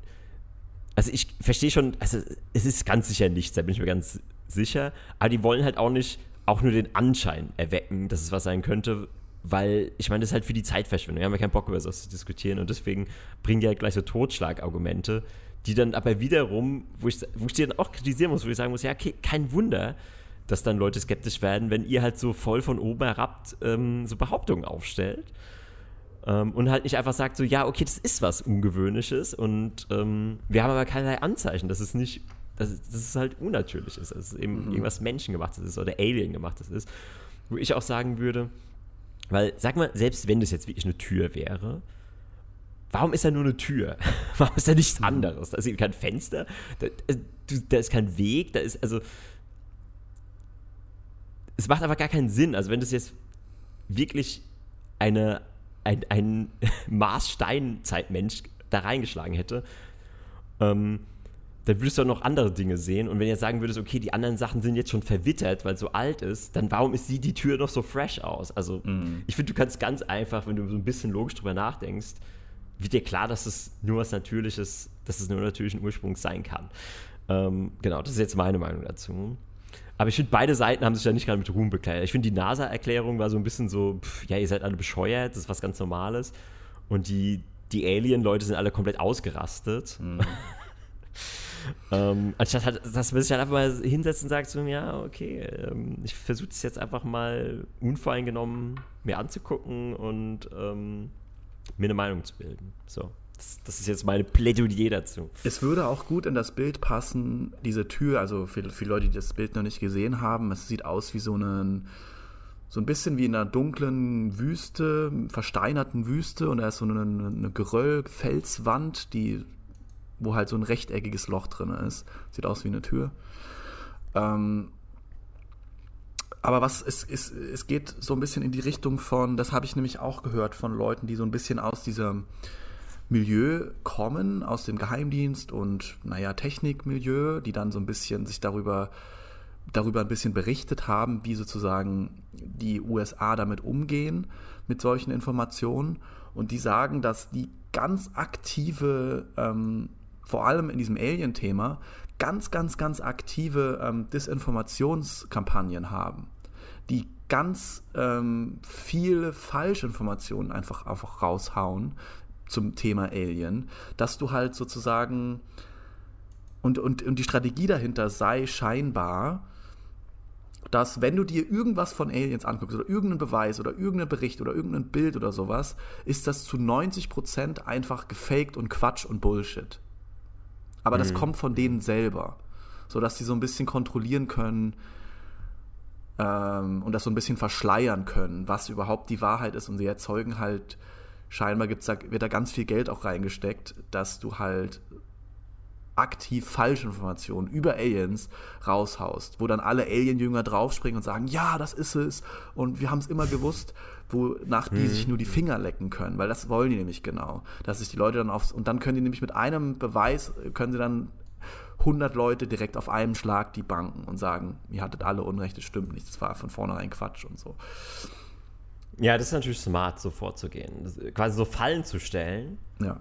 also ich verstehe schon, also es ist ganz sicher nichts, da bin ich mir ganz sicher, aber die wollen halt auch nicht auch nur den Anschein erwecken, dass es was sein könnte, weil ich meine, das ist halt für die Zeitverschwendung. Wir haben ja keinen Bock über sowas zu diskutieren und deswegen bringen die halt gleich so Totschlagargumente, die dann aber wiederum, wo ich, wo ich die dann auch kritisieren muss, wo ich sagen muss, ja, okay, kein Wunder, dass dann Leute skeptisch werden, wenn ihr halt so voll von oben herab ähm, so Behauptungen aufstellt. Ähm, und halt nicht einfach sagt so, ja, okay, das ist was Ungewöhnliches und ähm, wir haben aber keinerlei Anzeichen, dass es nicht, dass, es, dass es halt unnatürlich ist, dass es eben mhm. irgendwas Menschengemachtes ist oder Alien-gemachtes ist. Wo ich auch sagen würde, weil, sag mal, selbst wenn das jetzt wirklich eine Tür wäre, warum ist da nur eine Tür? warum ist da nichts mhm. anderes? Da ist eben kein Fenster, da, äh, da ist kein Weg, da ist, also, es macht einfach gar keinen Sinn. Also, wenn das jetzt wirklich eine ein, ein Mars-Steinzeitmensch da reingeschlagen hätte, ähm, dann würdest du auch noch andere Dinge sehen. Und wenn du jetzt sagen würdest, okay, die anderen Sachen sind jetzt schon verwittert, weil es so alt ist, dann warum ist die, die Tür noch so fresh aus? Also, mm. ich finde, du kannst ganz einfach, wenn du so ein bisschen logisch drüber nachdenkst, wird dir klar, dass es nur was Natürliches, dass es nur natürlichen Ursprungs sein kann. Ähm, genau, das ist jetzt meine Meinung dazu. Aber ich finde, beide Seiten haben sich da nicht gerade mit Ruhm bekleidet. Ich finde, die NASA-Erklärung war so ein bisschen so, pff, ja, ihr seid alle bescheuert, das ist was ganz Normales. Und die, die Alien-Leute sind alle komplett ausgerastet. Mhm. ähm, anstatt halt, dass man sich halt einfach mal hinsetzt und sagt so, ja, okay, ähm, ich versuche es jetzt einfach mal unvoreingenommen mir anzugucken und ähm, mir eine Meinung zu bilden. So. Das, das, ist jetzt meine Plädoyer dazu. Es würde auch gut in das Bild passen, diese Tür, also für, für Leute, die das Bild noch nicht gesehen haben, es sieht aus wie so einen so ein bisschen wie in einer dunklen Wüste, versteinerten Wüste und da ist so eine, eine Geröll-Felswand, die, wo halt so ein rechteckiges Loch drin ist. Sieht aus wie eine Tür. Ähm, aber was es, es, es geht so ein bisschen in die Richtung von, das habe ich nämlich auch gehört von Leuten, die so ein bisschen aus dieser Milieu kommen, aus dem Geheimdienst und, naja, Technikmilieu, die dann so ein bisschen sich darüber, darüber ein bisschen berichtet haben, wie sozusagen die USA damit umgehen, mit solchen Informationen. Und die sagen, dass die ganz aktive, ähm, vor allem in diesem Alien-Thema, ganz, ganz, ganz aktive ähm, Disinformationskampagnen haben, die ganz ähm, viele Falschinformationen einfach, einfach raushauen, zum Thema Alien, dass du halt sozusagen und, und, und die Strategie dahinter sei scheinbar, dass wenn du dir irgendwas von Aliens anguckst oder irgendeinen Beweis oder irgendeinen Bericht oder irgendein Bild oder sowas, ist das zu 90% einfach gefaked und Quatsch und Bullshit. Aber mhm. das kommt von denen selber, sodass sie so ein bisschen kontrollieren können ähm, und das so ein bisschen verschleiern können, was überhaupt die Wahrheit ist und sie erzeugen halt scheinbar gibt's da, wird da ganz viel Geld auch reingesteckt, dass du halt aktiv Falschinformationen über Aliens raushaust, wo dann alle Alien-Jünger draufspringen und sagen, ja, das ist es und wir haben es immer gewusst, wonach die sich nur die Finger lecken können, weil das wollen die nämlich genau, dass sich die Leute dann aufs, und dann können die nämlich mit einem Beweis, können sie dann 100 Leute direkt auf einem Schlag die banken und sagen, ihr hattet alle Unrecht, das stimmt nicht, das war von vornherein Quatsch und so. Ja, das ist natürlich smart, so vorzugehen. Das, quasi so Fallen zu stellen. Ja.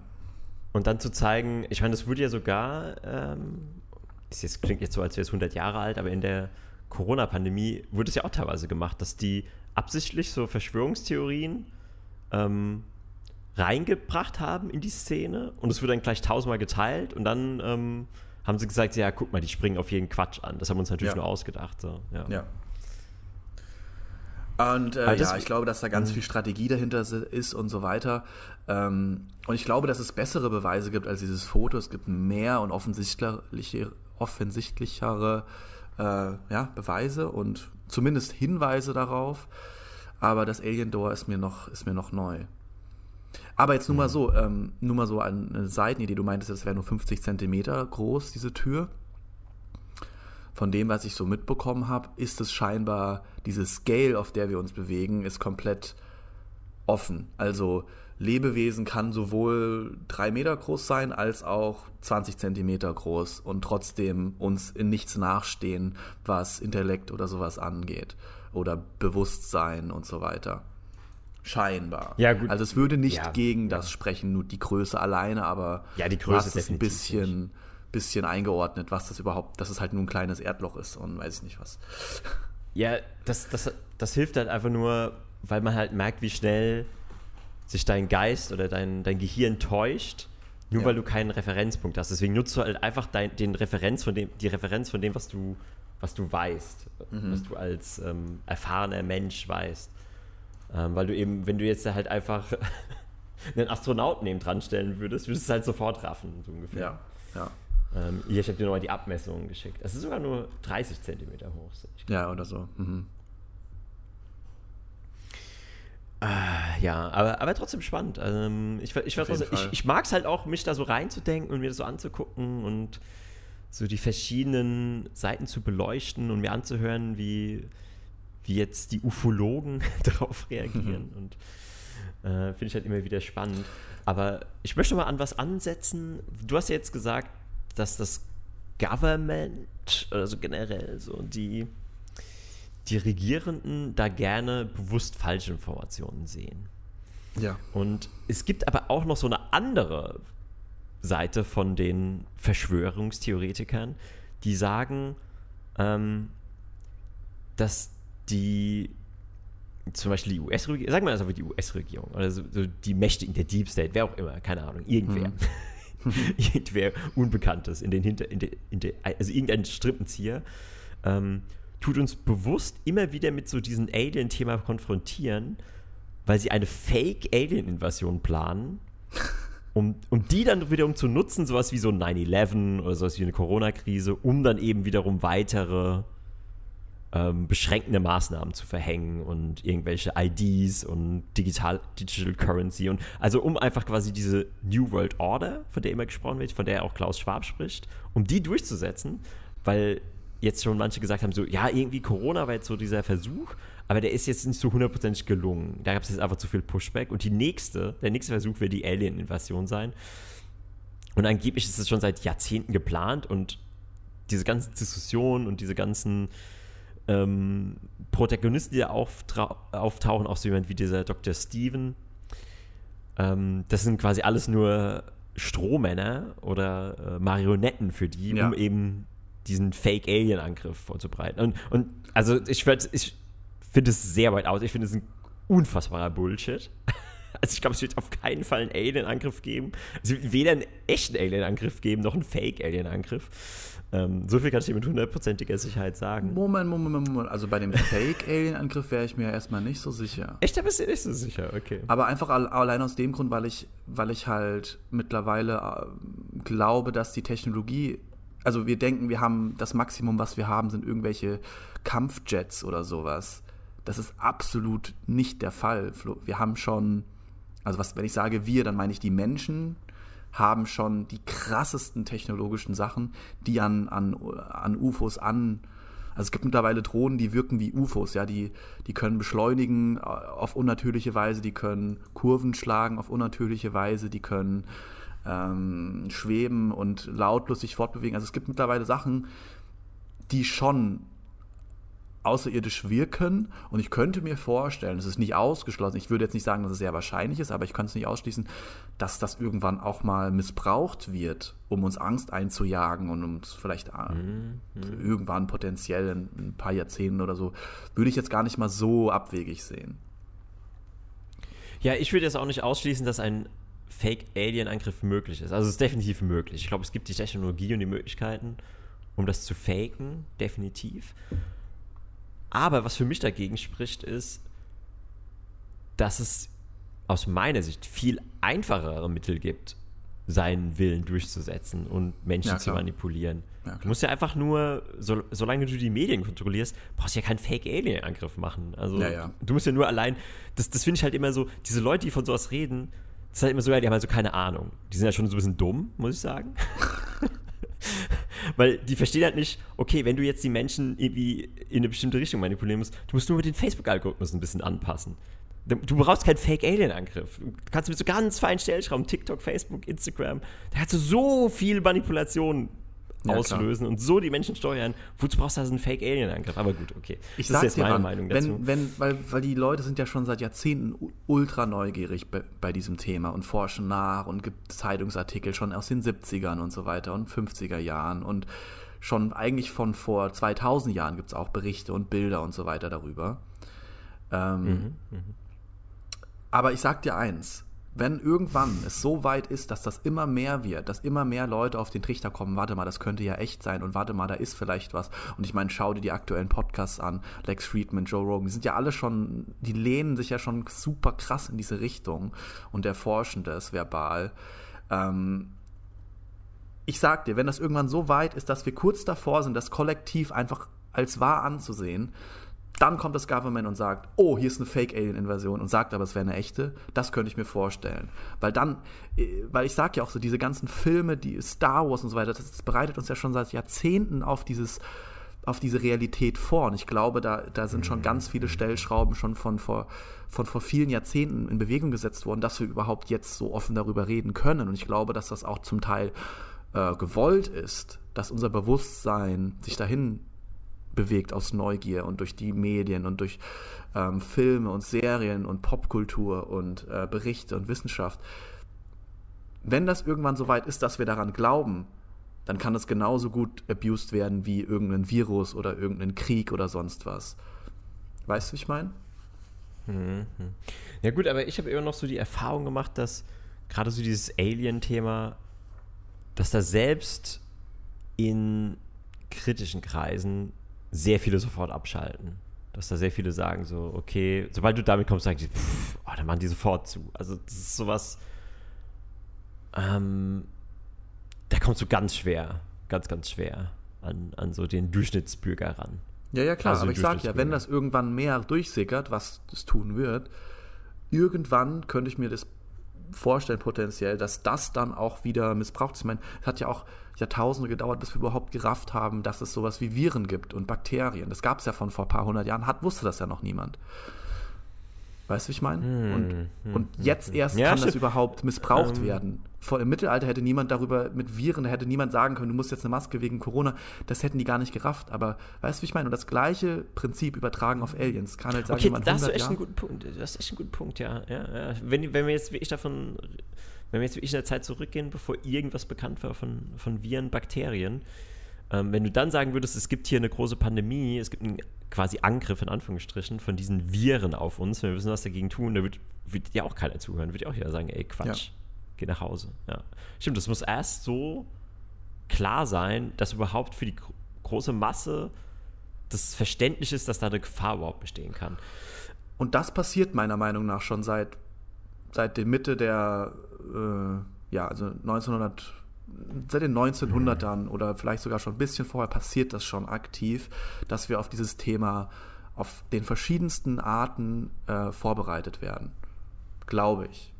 Und dann zu zeigen, ich meine, das wurde ja sogar, ähm, das jetzt, klingt jetzt so, als wäre es 100 Jahre alt, aber in der Corona-Pandemie wurde es ja auch teilweise gemacht, dass die absichtlich so Verschwörungstheorien ähm, reingebracht haben in die Szene und es wurde dann gleich tausendmal geteilt und dann ähm, haben sie gesagt, ja, guck mal, die springen auf jeden Quatsch an. Das haben wir uns natürlich ja. nur ausgedacht. So. Ja. ja. Und äh, ja, ich glaube, dass da ganz viel Strategie dahinter ist und so weiter. Ähm, und ich glaube, dass es bessere Beweise gibt als dieses Foto. Es gibt mehr und offensichtliche, offensichtlichere äh, ja, Beweise und zumindest Hinweise darauf. Aber das Alien Door ist mir noch, ist mir noch neu. Aber jetzt nur mal so, ähm, nur mal so eine Seitenidee. Du meintest, es wäre nur 50 Zentimeter groß, diese Tür von dem, was ich so mitbekommen habe, ist es scheinbar, diese Scale, auf der wir uns bewegen, ist komplett offen. Also Lebewesen kann sowohl drei Meter groß sein als auch 20 Zentimeter groß und trotzdem uns in nichts nachstehen, was Intellekt oder sowas angeht oder Bewusstsein und so weiter. Scheinbar. Ja, gut. Also es würde nicht ja, gegen ja. das sprechen, nur die Größe alleine, aber ja, die Größe ist ein bisschen, bisschen eingeordnet, was das überhaupt, dass es halt nur ein kleines Erdloch ist und weiß ich nicht was. Ja, das, das, das hilft halt einfach nur, weil man halt merkt, wie schnell sich dein Geist oder dein, dein Gehirn täuscht, nur Ja. weil du keinen Referenzpunkt hast. Deswegen nutzt du halt einfach dein, den Referenz von dem, die Referenz von dem, was du, was du weißt, was du als ähm, erfahrener Mensch weißt. Ähm, weil du eben, wenn du jetzt halt einfach einen Astronauten neben dran stellen würdest, würdest du es halt sofort raffen, so ungefähr. Ja, ja. Ähm, hier, ich habe dir nochmal die Abmessungen geschickt. Es ist sogar nur 30 Zentimeter hoch. Ja, oder so. Mhm. Ja, aber, aber trotzdem spannend. Ähm, ich ich, jeden ich, ich mag es halt auch, mich da so reinzudenken und mir das so anzugucken und so die verschiedenen Seiten zu beleuchten und mir anzuhören, wie, wie jetzt die Ufologen darauf reagieren. Und äh, finde ich halt immer wieder spannend. Aber ich möchte mal an was ansetzen. Du hast ja jetzt gesagt, dass das Government, also generell so die, die Regierenden da gerne bewusst falsche Informationen sehen. Ja. Und es gibt aber auch noch so eine andere Seite von den Verschwörungstheoretikern, die sagen, ähm, dass die zum Beispiel die US-Regierung, sagen wir also die US-Regierung oder so, so die Mächtigen, der Deep State, wer auch immer, keine Ahnung, irgendwer. irgendwer Unbekanntes in den Hinter, in der, in der, also irgendein Strippenzieher, ähm, tut uns bewusst immer wieder mit so diesem Alien-Thema konfrontieren, weil sie eine Fake-Alien-Invasion planen, um, um die dann wiederum zu nutzen, sowas wie so ein 9-11 oder sowas wie eine Corona-Krise, um dann eben wiederum weitere ähm, beschränkende Maßnahmen zu verhängen und irgendwelche IDs und Digital, Digital Currency und also um einfach quasi diese New World Order, von der immer gesprochen wird, von der auch Klaus Schwab spricht, um die durchzusetzen, weil jetzt schon manche gesagt haben, so, ja, irgendwie Corona war jetzt so dieser Versuch, aber der ist jetzt nicht so hundertprozentig gelungen. Da gab es jetzt einfach zu viel Pushback. Und die nächste, der nächste Versuch wird die Alien-Invasion sein. Und angeblich ist es schon seit Jahrzehnten geplant und diese ganzen Diskussionen und diese ganzen ähm, Protagonisten, die da auftauchen, auch so jemand wie dieser Dr. Steven, ähm, das sind quasi alles nur Strohmänner oder äh, Marionetten für die, Ja. um eben diesen Fake-Alien-Angriff vorzubereiten. Und, und also ich, ich finde es sehr weit aus. Ich finde es ein unfassbarer Bullshit. Also ich glaube, es wird auf keinen Fall einen Alien-Angriff geben. Es wird weder einen echten Alien-Angriff geben, noch einen Fake-Alien-Angriff. Ähm, so viel kann ich dir mit hundertprozentiger Sicherheit sagen. Moment, Moment, Moment. Also bei dem Fake-Alien-Angriff wäre ich mir erstmal nicht so sicher. Echt, da bist du nicht so sicher, okay. Aber einfach al- allein aus dem Grund, weil ich, weil ich halt mittlerweile äh, glaube, dass die Technologie, also wir denken, wir haben das Maximum, was wir haben, sind irgendwelche Kampfjets oder sowas. Das ist absolut nicht der Fall. Wir haben schon, also was, wenn ich sage wir, dann meine ich die Menschen haben schon die krassesten technologischen Sachen, die an, an, an UFOs an, also es gibt mittlerweile Drohnen, die wirken wie UFOs, ja, die, die können beschleunigen äh, auf unnatürliche Weise, die können Kurven schlagen auf unnatürliche Weise, die können ähm, schweben und lautlos sich fortbewegen. Also es gibt mittlerweile Sachen, die schon außerirdisch wirken und ich könnte mir vorstellen, es ist nicht ausgeschlossen, ich würde jetzt nicht sagen, dass es sehr wahrscheinlich ist, aber ich kann es nicht ausschließen, dass das irgendwann auch mal missbraucht wird, um uns Angst einzujagen und uns vielleicht äh, irgendwann potenziell in, in ein paar Jahrzehnten oder so, würde ich jetzt gar nicht mal so abwegig sehen. Ja, ich würde jetzt auch nicht ausschließen, dass ein Fake-Alien-Angriff möglich ist. Also es ist definitiv möglich. Ich glaube, es gibt die Technologie und die Möglichkeiten, um das zu faken, definitiv. Aber was für mich dagegen spricht, ist, dass es aus meiner Sicht viel einfachere Mittel gibt, seinen Willen durchzusetzen und Menschen Ja, zu manipulieren. Ja, du musst ja einfach nur, so, solange du die Medien kontrollierst, brauchst du ja keinen Fake-Alien-Angriff machen. Also Ja, ja. du musst ja nur allein, das, das finde ich halt immer so, diese Leute, die von sowas reden, das ist halt immer so, ja, die haben halt so keine Ahnung. Die sind ja schon so ein bisschen dumm, muss ich sagen. Weil die verstehen halt nicht, okay, wenn du jetzt die Menschen irgendwie in eine bestimmte Richtung manipulieren musst, du musst nur mit den Facebook-Algorithmus ein bisschen anpassen. Du brauchst keinen Fake-Alien-Angriff. Du kannst mit so ganz feinen Stellschrauben, TikTok, Facebook, Instagram, da kannst du so viel Manipulation Ja, auslösen und so die Menschen steuern. Wozu brauchst du da so einen Fake-Alien-Angriff? Aber gut, okay. Ich das ist jetzt dir meine dann, Meinung dazu. wenn, wenn, weil, weil die Leute sind ja schon seit Jahrzehnten ultra neugierig bei, bei diesem Thema und forschen nach und gibt Zeitungsartikel schon aus den 70ern und so weiter und 50er Jahren und schon eigentlich von vor 2000 Jahren gibt es auch Berichte und Bilder und so weiter darüber. Ähm, aber ich sag dir eins, wenn irgendwann es so weit ist, dass das immer mehr wird, dass immer mehr Leute auf den Trichter kommen, warte mal, das könnte ja echt sein und warte mal, da ist vielleicht was. Und ich meine, schau dir die aktuellen Podcasts an, Lex Friedman, Joe Rogan, die sind ja alle schon, die lehnen sich ja schon super krass in diese Richtung und erforschen das verbal. Ähm, ich sag dir, wenn das irgendwann so weit ist, dass wir kurz davor sind, das kollektiv einfach als wahr anzusehen, dann kommt das Government und sagt, oh, hier ist eine Fake-Alien-Invasion und sagt aber, es wäre eine echte. Das könnte ich mir vorstellen. Weil dann, äh, weil ich sag ja auch so, diese ganzen Filme, die Star Wars und so weiter, das, das bereitet uns ja schon seit Jahrzehnten auf dieses auf diese Realität vor. Und ich glaube, da, da sind schon ganz viele Stellschrauben schon von vor, von vor vielen Jahrzehnten in Bewegung gesetzt worden, dass wir überhaupt jetzt so offen darüber reden können. Und ich glaube, dass das auch zum Teil äh, gewollt ist, dass unser Bewusstsein sich dahin bewegt aus Neugier und durch die Medien und durch ähm, Filme und Serien und Popkultur und äh, Berichte und Wissenschaft. Wenn das irgendwann so weit ist, dass wir daran glauben, dann kann das genauso gut abused werden wie irgendein Virus oder irgendein Krieg oder sonst was. Weißt du, wie ich meine? Ja gut, aber ich habe immer noch so die Erfahrung gemacht, dass gerade so dieses Alien-Thema, dass da selbst in kritischen Kreisen sehr viele sofort abschalten. Dass da sehr viele sagen so, okay, sobald du damit kommst, sagen die, pff, oh, dann machen die sofort zu. Also das ist sowas, ähm, da kommst du ganz schwer, ganz, ganz schwer an, an so den Durchschnittsbürger ran. Ja, ja, klar, Also aber ich sag ja, wenn das irgendwann mehr durchsickert, was das tun wird, irgendwann könnte ich mir das vorstellen, potenziell, dass das dann auch wieder missbraucht ist. Ich meine, es hat ja auch Jahrtausende gedauert, bis wir überhaupt gerafft haben, dass es sowas wie Viren gibt und Bakterien. Das gab es ja von vor ein paar hundert Jahren, hat, wusste das ja noch niemand. Weißt du, wie ich meine? und, und jetzt erst Ja, kann das überhaupt missbraucht Ähm. werden. Vor im Mittelalter hätte niemand darüber mit Viren, da hätte niemand sagen können, du musst jetzt eine Maske wegen Corona. Das hätten die gar nicht gerafft. Aber weißt du, wie ich meine? Und das gleiche Prinzip übertragen auf Aliens. Kann halt sagen, Okay, jemand da hast du 100 echt Jahren- guten Punkt. Du hast echt einen guten Punkt, ja. ja, ja. Wenn, wenn wir jetzt wirklich davon, wenn wir jetzt wirklich in der Zeit zurückgehen, bevor irgendwas bekannt war von, von Viren, Bakterien, ähm, wenn du dann sagen würdest, es gibt hier eine große Pandemie, es gibt einen quasi Angriff in Anführungsstrichen von diesen Viren auf uns, wir müssen was dagegen tun, da wird, wird ja auch keiner zuhören, wird ja auch jeder sagen, ey, Quatsch, Ja. geh nach Hause. Ja. Stimmt, das muss erst so klar sein, dass überhaupt für die gro- große Masse das Verständnis ist, dass da eine Gefahr überhaupt bestehen kann. Und das passiert meiner Meinung nach schon seit, seit der Mitte der, äh, ja, also 1900, seit den 1900ern oder vielleicht sogar schon ein bisschen vorher passiert das schon aktiv, dass wir auf dieses Thema auf den verschiedensten Arten äh, vorbereitet werden. Glaube ich.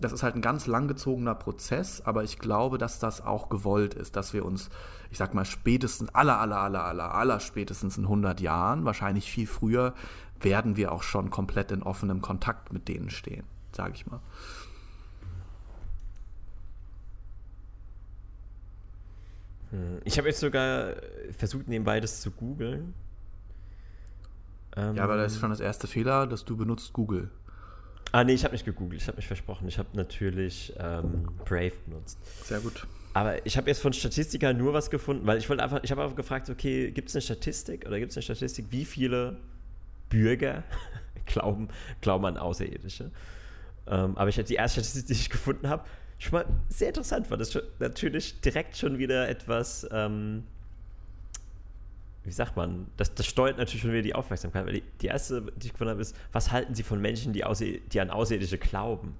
Das ist halt ein ganz langgezogener Prozess, aber ich glaube, dass das auch gewollt ist, dass wir uns, ich sag mal, spätestens, aller, aller, aller, aller, aller spätestens in 100 Jahren, wahrscheinlich viel früher, werden wir auch schon komplett in offenem Kontakt mit denen stehen, sage ich mal. Ich habe jetzt sogar versucht, nebenbei das zu googeln. Ähm, Ja, aber das ist schon das erste Fehler, dass du benutzt Google. Ah, nee, ich habe nicht gegoogelt, ich habe mich versprochen. Ich habe natürlich ähm, Brave benutzt. Sehr gut. Aber ich habe jetzt von Statistikern nur was gefunden, weil ich wollte einfach, ich habe einfach gefragt, okay, gibt es eine Statistik oder gibt es eine Statistik, wie viele Bürger glauben, glauben an Außerirdische? Ähm, aber ich hatte die erste Statistik, die ich gefunden habe, schon mal sehr interessant war. Das natürlich direkt schon wieder etwas, ähm, wie sagt man, das, das steuert natürlich schon wieder die Aufmerksamkeit, weil die, die erste, die ich gefunden habe, ist, was halten Sie von Menschen, die, Außer, die an Außerirdische glauben?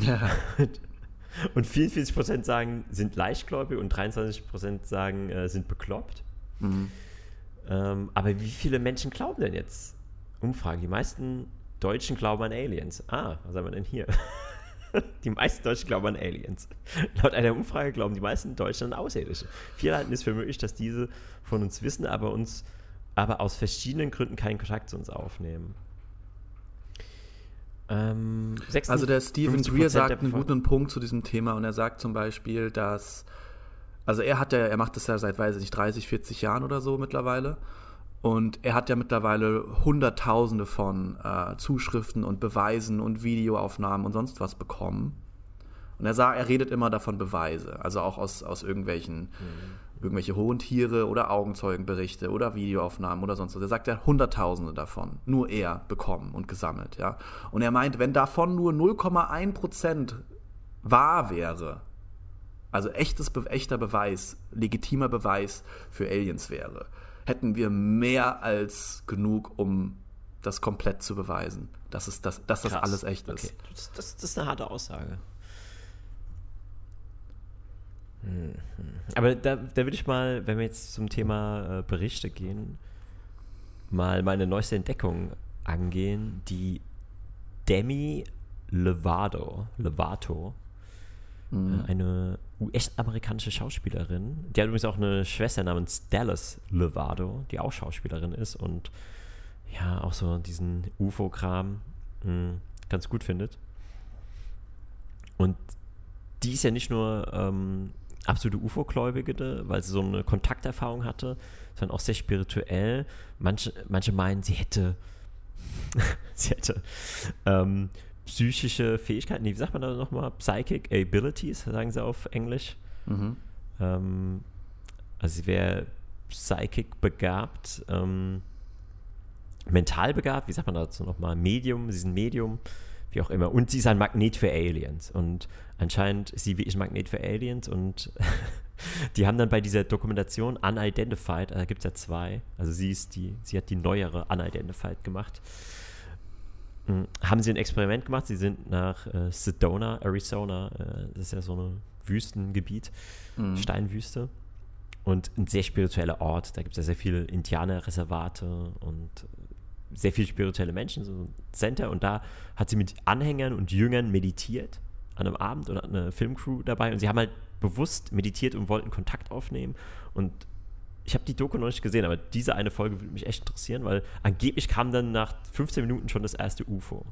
Ja. Und 44% sagen, sind leichtgläubig und 23% sagen, äh, sind bekloppt. Mhm. Ähm, aber wie viele Menschen glauben denn jetzt? Umfrage. Die meisten Deutschen glauben an Aliens. Ah, was haben wir denn hier? die meisten Deutschen glauben an Aliens. Laut einer Umfrage glauben die meisten Deutschen an Außerirdische. Viele halten es für möglich, dass diese von uns wissen, aber uns aber aus verschiedenen Gründen keinen Kontakt zu uns aufnehmen. Ähm, Also der Steven 56% Greer sagt einen guten Punkt zu diesem Thema und er sagt zum Beispiel, dass Also er hat ja, er macht das ja seit, weiß ich nicht, 30, 40 Jahren oder so mittlerweile. Und er hat ja mittlerweile Hunderttausende von äh, Zuschriften und Beweisen und Videoaufnahmen und sonst was bekommen. Und er sah, er redet immer davon Beweise, also auch aus, aus irgendwelchen, mhm. irgendwelche hohen Tiere oder Augenzeugenberichte oder Videoaufnahmen oder sonst was. Er sagt, er hat Hunderttausende davon, nur er bekommen und gesammelt, ja. Und er meint, wenn davon nur 0,1 Prozent wahr wäre, also echtes, echter Beweis, legitimer Beweis für Aliens wäre, hätten wir mehr als genug, um das komplett zu beweisen, dass, es das, dass das alles echt ist. Okay. Das, das, das ist eine harte Aussage. Hm, hm. Aber da, da würde ich mal, wenn wir jetzt zum Thema äh, Berichte gehen, mal meine neueste Entdeckung angehen, die Demi Lovato, Lovato, mhm. eine US-amerikanische Schauspielerin. Die hat übrigens auch eine Schwester namens Dallas Lovato, die auch Schauspielerin ist und ja, auch so diesen UFO-Kram hm, ganz gut findet. Und die ist ja nicht nur ähm, absolute UFO-Gläubige, weil sie so eine Kontakterfahrung hatte, sondern auch sehr spirituell. Manche, manche meinen, sie hätte, sie hätte ähm, psychische Fähigkeiten, wie sagt man da nochmal? Psychic Abilities, sagen sie auf Englisch. Mhm. Ähm, also sie wäre psychic begabt, ähm, mental begabt, wie sagt man dazu nochmal? Medium, sie ist ein Medium wie auch immer. Und sie ist ein Magnet für Aliens. Und anscheinend ist sie wie ich ein Magnet für Aliens. Und die haben dann bei dieser Dokumentation Unidentified, da gibt es ja zwei, also sie ist die, sie hat die neuere Unidentified gemacht. Hm, haben sie ein Experiment gemacht. Sie sind nach äh, Sedona, Arizona, äh, das ist ja so ein Wüstengebiet, mhm. Steinwüste. Und ein sehr spiritueller Ort. Da gibt es ja sehr viele Indianerreservate und sehr viele spirituelle Menschen, so ein Center. Und da hat sie mit Anhängern und Jüngern meditiert an einem Abend und eine Filmcrew dabei. Und sie haben halt bewusst meditiert und wollten Kontakt aufnehmen. Und ich habe die Doku noch nicht gesehen, aber diese eine Folge würde mich echt interessieren, weil angeblich kam dann nach 15 Minuten schon das erste UFO.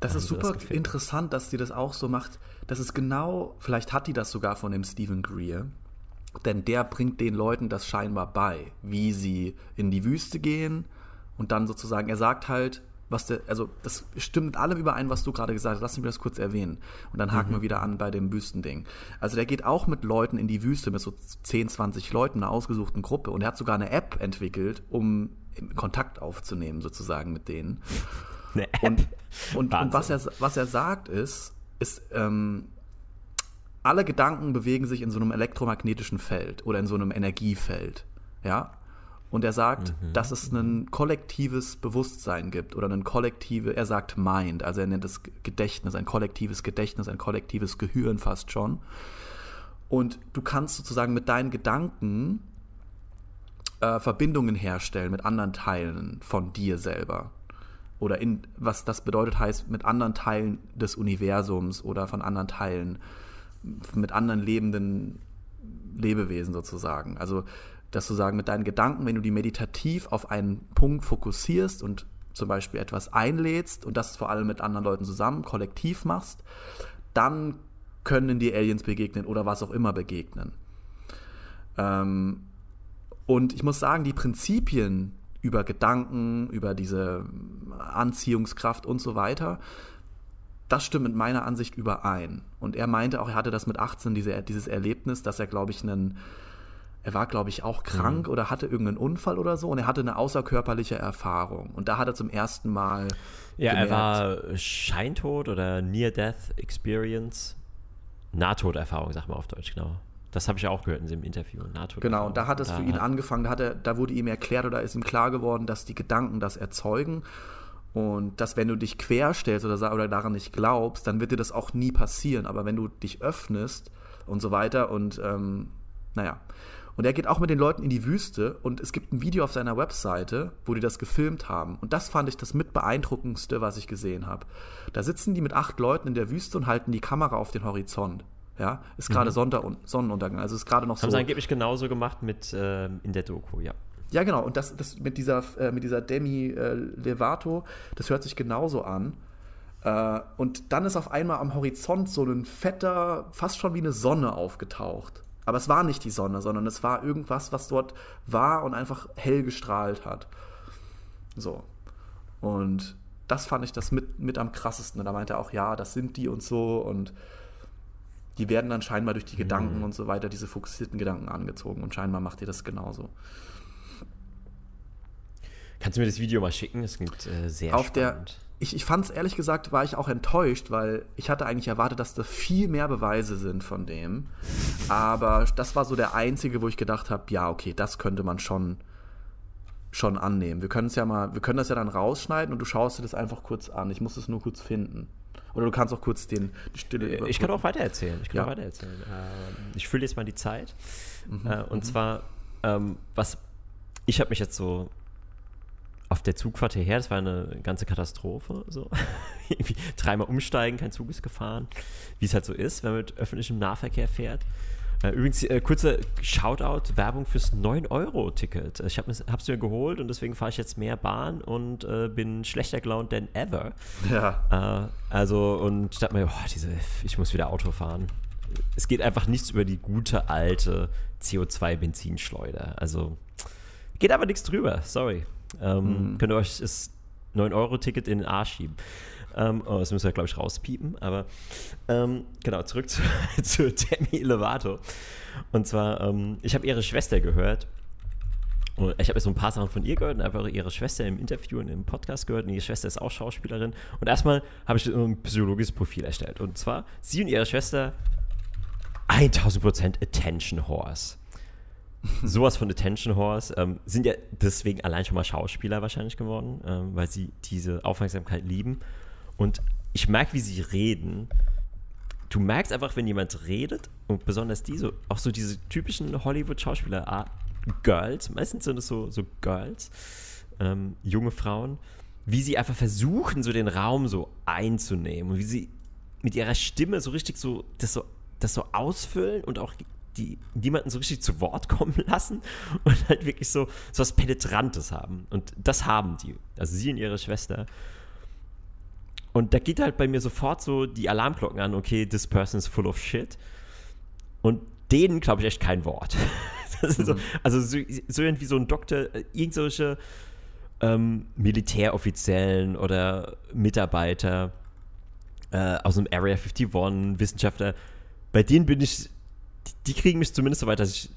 Das ist super das interessant, dass sie das auch so macht. Das ist genau, vielleicht hat die das sogar von dem Stephen Greer, denn der bringt den Leuten das scheinbar bei, wie sie in die Wüste gehen, und dann sozusagen, er sagt halt, was der, also das stimmt mit allem überein, was du gerade gesagt hast. Lass mich das kurz erwähnen. Und dann haken mhm. wir wieder an bei dem Wüstending. Also der geht auch mit Leuten in die Wüste, mit so 10, 20 Leuten, einer ausgesuchten Gruppe. Und er hat sogar eine App entwickelt, um Kontakt aufzunehmen, sozusagen mit denen. Eine App. Und, und, und was, er, was er sagt ist, ist, ähm, alle Gedanken bewegen sich in so einem elektromagnetischen Feld oder in so einem Energiefeld. Ja, und er sagt, mhm. dass es ein kollektives Bewusstsein gibt oder ein kollektive, er sagt Mind, also er nennt es Gedächtnis, ein kollektives Gedächtnis, ein kollektives Gehirn fast schon. Und du kannst sozusagen mit deinen Gedanken äh, Verbindungen herstellen mit anderen Teilen von dir selber. Oder in, was das bedeutet, heißt mit anderen Teilen des Universums oder von anderen Teilen, mit anderen lebenden Lebewesen sozusagen. Also dass du sagen, mit deinen Gedanken, wenn du die meditativ auf einen Punkt fokussierst und zum Beispiel etwas einlädst und das vor allem mit anderen Leuten zusammen, kollektiv machst, dann können die Aliens begegnen oder was auch immer begegnen. Ähm, und ich muss sagen, die Prinzipien über Gedanken, über diese Anziehungskraft und so weiter, das stimmt mit meiner Ansicht überein. Und er meinte auch, er hatte das mit 18, diese, dieses Erlebnis, dass er, glaube ich, einen er war, glaube ich, auch krank mhm. oder hatte irgendeinen Unfall oder so und er hatte eine außerkörperliche Erfahrung. Und da hat er zum ersten Mal. Ja, gemerkt, er war Scheintod oder Near-Death Experience. Nahtoderfahrung, sag mal auf Deutsch, genau. Das habe ich auch gehört in dem Interview. NATO genau, und da hat es da für ihn angefangen, da, hat er, da wurde ihm erklärt oder ist ihm klar geworden, dass die Gedanken das erzeugen und dass wenn du dich querstellst oder, oder daran nicht glaubst, dann wird dir das auch nie passieren. Aber wenn du dich öffnest und so weiter und ähm, naja, und er geht auch mit den Leuten in die Wüste und es gibt ein Video auf seiner Webseite, wo die das gefilmt haben. Und das fand ich das mit beeindruckendste, was ich gesehen habe. Da sitzen die mit acht Leuten in der Wüste und halten die Kamera auf den Horizont. Ja, ist gerade mhm. Sonnenuntergang, also ist gerade noch Haben so. Haben sie angeblich genauso gemacht mit äh, in der Doku, ja. Ja, genau. Und das, das mit dieser, äh, mit dieser Demi äh, Levato, das hört sich genauso an. Äh, und dann ist auf einmal am Horizont so ein fetter, fast schon wie eine Sonne aufgetaucht Aber es war nicht die Sonne, sondern es war irgendwas, was dort war und einfach hell gestrahlt hat. So. Und das fand ich das mit, mit am krassesten. Und da meinte er auch, ja, das sind die und so. Und die werden dann scheinbar durch die Gedanken und so weiter, diese fokussierten Gedanken angezogen. Und scheinbar macht ihr das genauso. Kannst du mir das Video mal schicken? Das klingt äh, sehr Auf der, spannend. ich, ich fand es ehrlich gesagt, war ich auch enttäuscht, weil ich hatte eigentlich erwartet, dass da viel mehr Beweise sind von dem. Aber das war so der einzige, wo ich gedacht habe, ja, okay, das könnte man schon, schon annehmen. Wir können es ja mal, wir können das ja dann rausschneiden und du schaust dir das einfach kurz an. Ich muss es nur kurz finden. Oder du kannst auch kurz den, die Stille Äh, Ich kann auch weitererzählen. Ich kann Ja. auch weitererzählen. Ähm, ich fülle jetzt mal die Zeit. Mhm, Äh, und zwar, ähm, was ich habe mich jetzt so auf der Zugfahrt hierher, das war eine ganze Katastrophe. So. Irgendwie dreimal umsteigen, kein Zug ist gefahren. Wie es halt so ist, wenn man mit öffentlichem Nahverkehr fährt. Äh, übrigens, äh, kurzer Shoutout, Werbung fürs 9-Euro-Ticket. Ich habe es mir geholt und deswegen fahre ich jetzt mehr Bahn und äh, bin schlechter gelaunt denn ever. Ja. Äh, also, und ich dachte mir, boah, diese, ich muss wieder Auto fahren. Es geht einfach nichts über die gute alte CO2-Benzinschleuder. Also, geht aber nichts drüber, sorry. Ähm, Könnt ihr euch das 9-Euro-Ticket in den Arsch schieben. Ähm, oh, das müssen wir, glaube ich, rauspiepen. Aber ähm, genau, zurück zu, zu Demi Lovato. Und zwar, ähm, ich habe ihre Schwester gehört. Und ich habe jetzt so ein paar Sachen von ihr gehört und einfach ihre Schwester im Interview und im Podcast gehört. Und ihre Schwester ist auch Schauspielerin. Und erstmal habe ich so ein psychologisches Profil erstellt. Und zwar, sie und ihre Schwester 1000% Attention Horse. Sowas von Attention Horse ähm, sind ja deswegen allein schon mal Schauspieler wahrscheinlich geworden, ähm, weil sie diese Aufmerksamkeit lieben. Und ich merke, wie sie reden. Du merkst einfach, wenn jemand redet, und besonders die, auch so diese typischen Hollywood-Schauspieler, Girls, meistens sind es so, so Girls, ähm, junge Frauen, wie sie einfach versuchen, so den Raum so einzunehmen und wie sie mit ihrer Stimme so richtig so das so, das so ausfüllen und auch die niemanden so richtig zu Wort kommen lassen und halt wirklich so, so was Penetrantes haben. Und das haben die. Also sie und ihre Schwester. Und da geht halt bei mir sofort so die Alarmglocken an, okay, this person is full of shit. Und denen glaube ich echt kein Wort. Ist so, also so, so irgendwie so ein Doktor, äh, irgendwelche ähm, Militäroffiziellen oder Mitarbeiter äh, aus einem Area 51, Wissenschaftler, bei denen bin ich, die, die kriegen mich zumindest so weit, dass ich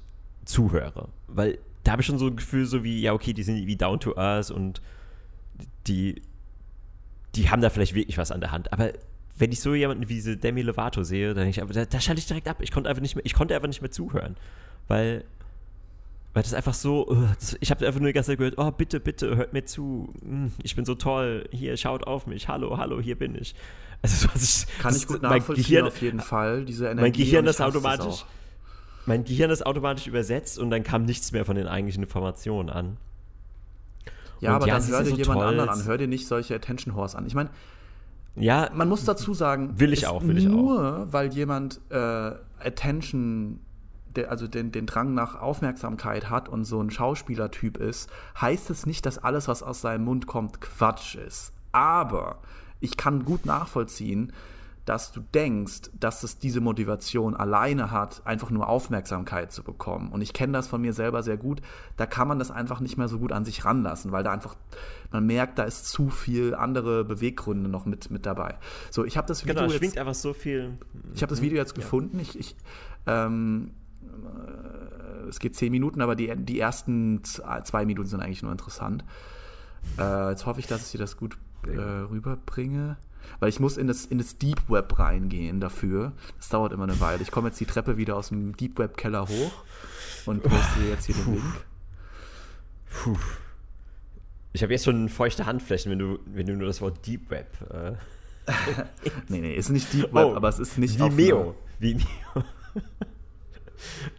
zuhöre. Weil da habe ich schon so ein Gefühl, so wie, ja, okay, die sind wie down to earth und die, die haben da vielleicht wirklich was an der Hand. Aber wenn ich so jemanden wie diese Demi Lovato sehe, dann denke ich, aber da, da schalte ich direkt ab. Ich konnte einfach nicht mehr, ich konnte einfach nicht mehr zuhören. Weil, weil das einfach so, uh, ich habe einfach nur die ganze Zeit gehört, oh, bitte, bitte, hört mir zu. Hm, Ich bin so toll. Hier, schaut auf mich. Hallo, hallo, hier bin ich. Also, was ich, Kann ich gut nachvollziehen, Gehirn, auf jeden Fall. Diese Energie. mein Gehirn ist automatisch, mein Gehirn ist automatisch übersetzt und dann kam nichts mehr von den eigentlichen Informationen an. Ja, Und aber ja, dann hör dir so jemand toll. anderen an. Hör dir nicht solche Attention Horse an. Ich meine, Ja, man muss dazu sagen, Will ich auch, will ich auch. nur weil jemand äh, Attention, der, also den, den Drang nach Aufmerksamkeit hat und so ein Schauspielertyp ist, heißt es nicht, dass alles, was aus seinem Mund kommt, Quatsch ist. Aber ich kann gut nachvollziehen, dass du denkst, dass es diese Motivation alleine hat, einfach nur Aufmerksamkeit zu bekommen. Und ich kenne das von mir selber sehr gut. Da kann man das einfach nicht mehr so gut an sich ranlassen, weil da einfach, man merkt, da ist zu viel andere Beweggründe noch mit, mit dabei. So, ich habe das Video genau, jetzt schwingt einfach so viel. ich habe das Video jetzt gefunden. Ich, ich, ähm, äh, es geht zehn Minuten, aber die, die ersten zwei Minuten sind eigentlich nur interessant. Äh, jetzt hoffe ich, dass ich dir das gut äh, rüberbringe. Weil ich muss in das, in das Deep Web reingehen dafür. Das dauert immer eine Weile. Ich komme jetzt die Treppe wieder aus dem Deep Web Keller hoch und poste jetzt hier den Link. Puh. Ich habe jetzt schon feuchte Handflächen, wenn du, wenn du nur das Wort Deep Web. Äh, Nee, nee, ist nicht Deep Web, Oh, aber es ist nicht auf Vimeo. Vimeo.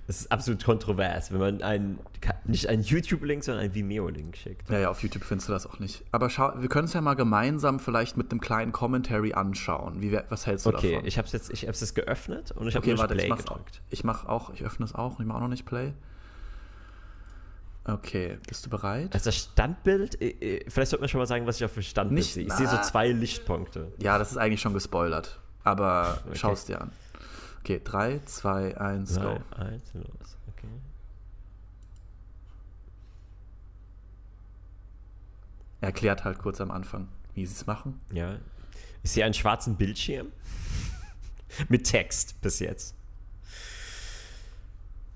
Das ist absolut kontrovers, wenn man einen, nicht einen YouTube-Link, sondern einen Vimeo-Link schickt. Ja, ja, auf YouTube findest du das auch nicht. Aber schau, wir können es ja mal gemeinsam vielleicht mit einem kleinen Commentary anschauen. Wie, was hältst du Okay, davon? ich habe es jetzt, ich hab's jetzt geöffnet und ich habe okay, warte, Play ich mach's auch. gedrückt. Ich mach auch, ich öffne es auch, ich mache auch noch nicht Play. Okay, bist du bereit? Also das Standbild, äh, äh, vielleicht sollte man schon mal sagen, was ich auf dem Standbild Nicht- sehe. Ich sehe so na. zwei Lichtpunkte. Ja, das ist eigentlich schon gespoilert, aber Okay. schau es dir an. Okay, 3, 2, 1, go. 3, 1, los. Okay. Er erklärt halt kurz am Anfang, wie sie es machen. Ja. Ich sehe einen schwarzen Bildschirm mit Text bis jetzt.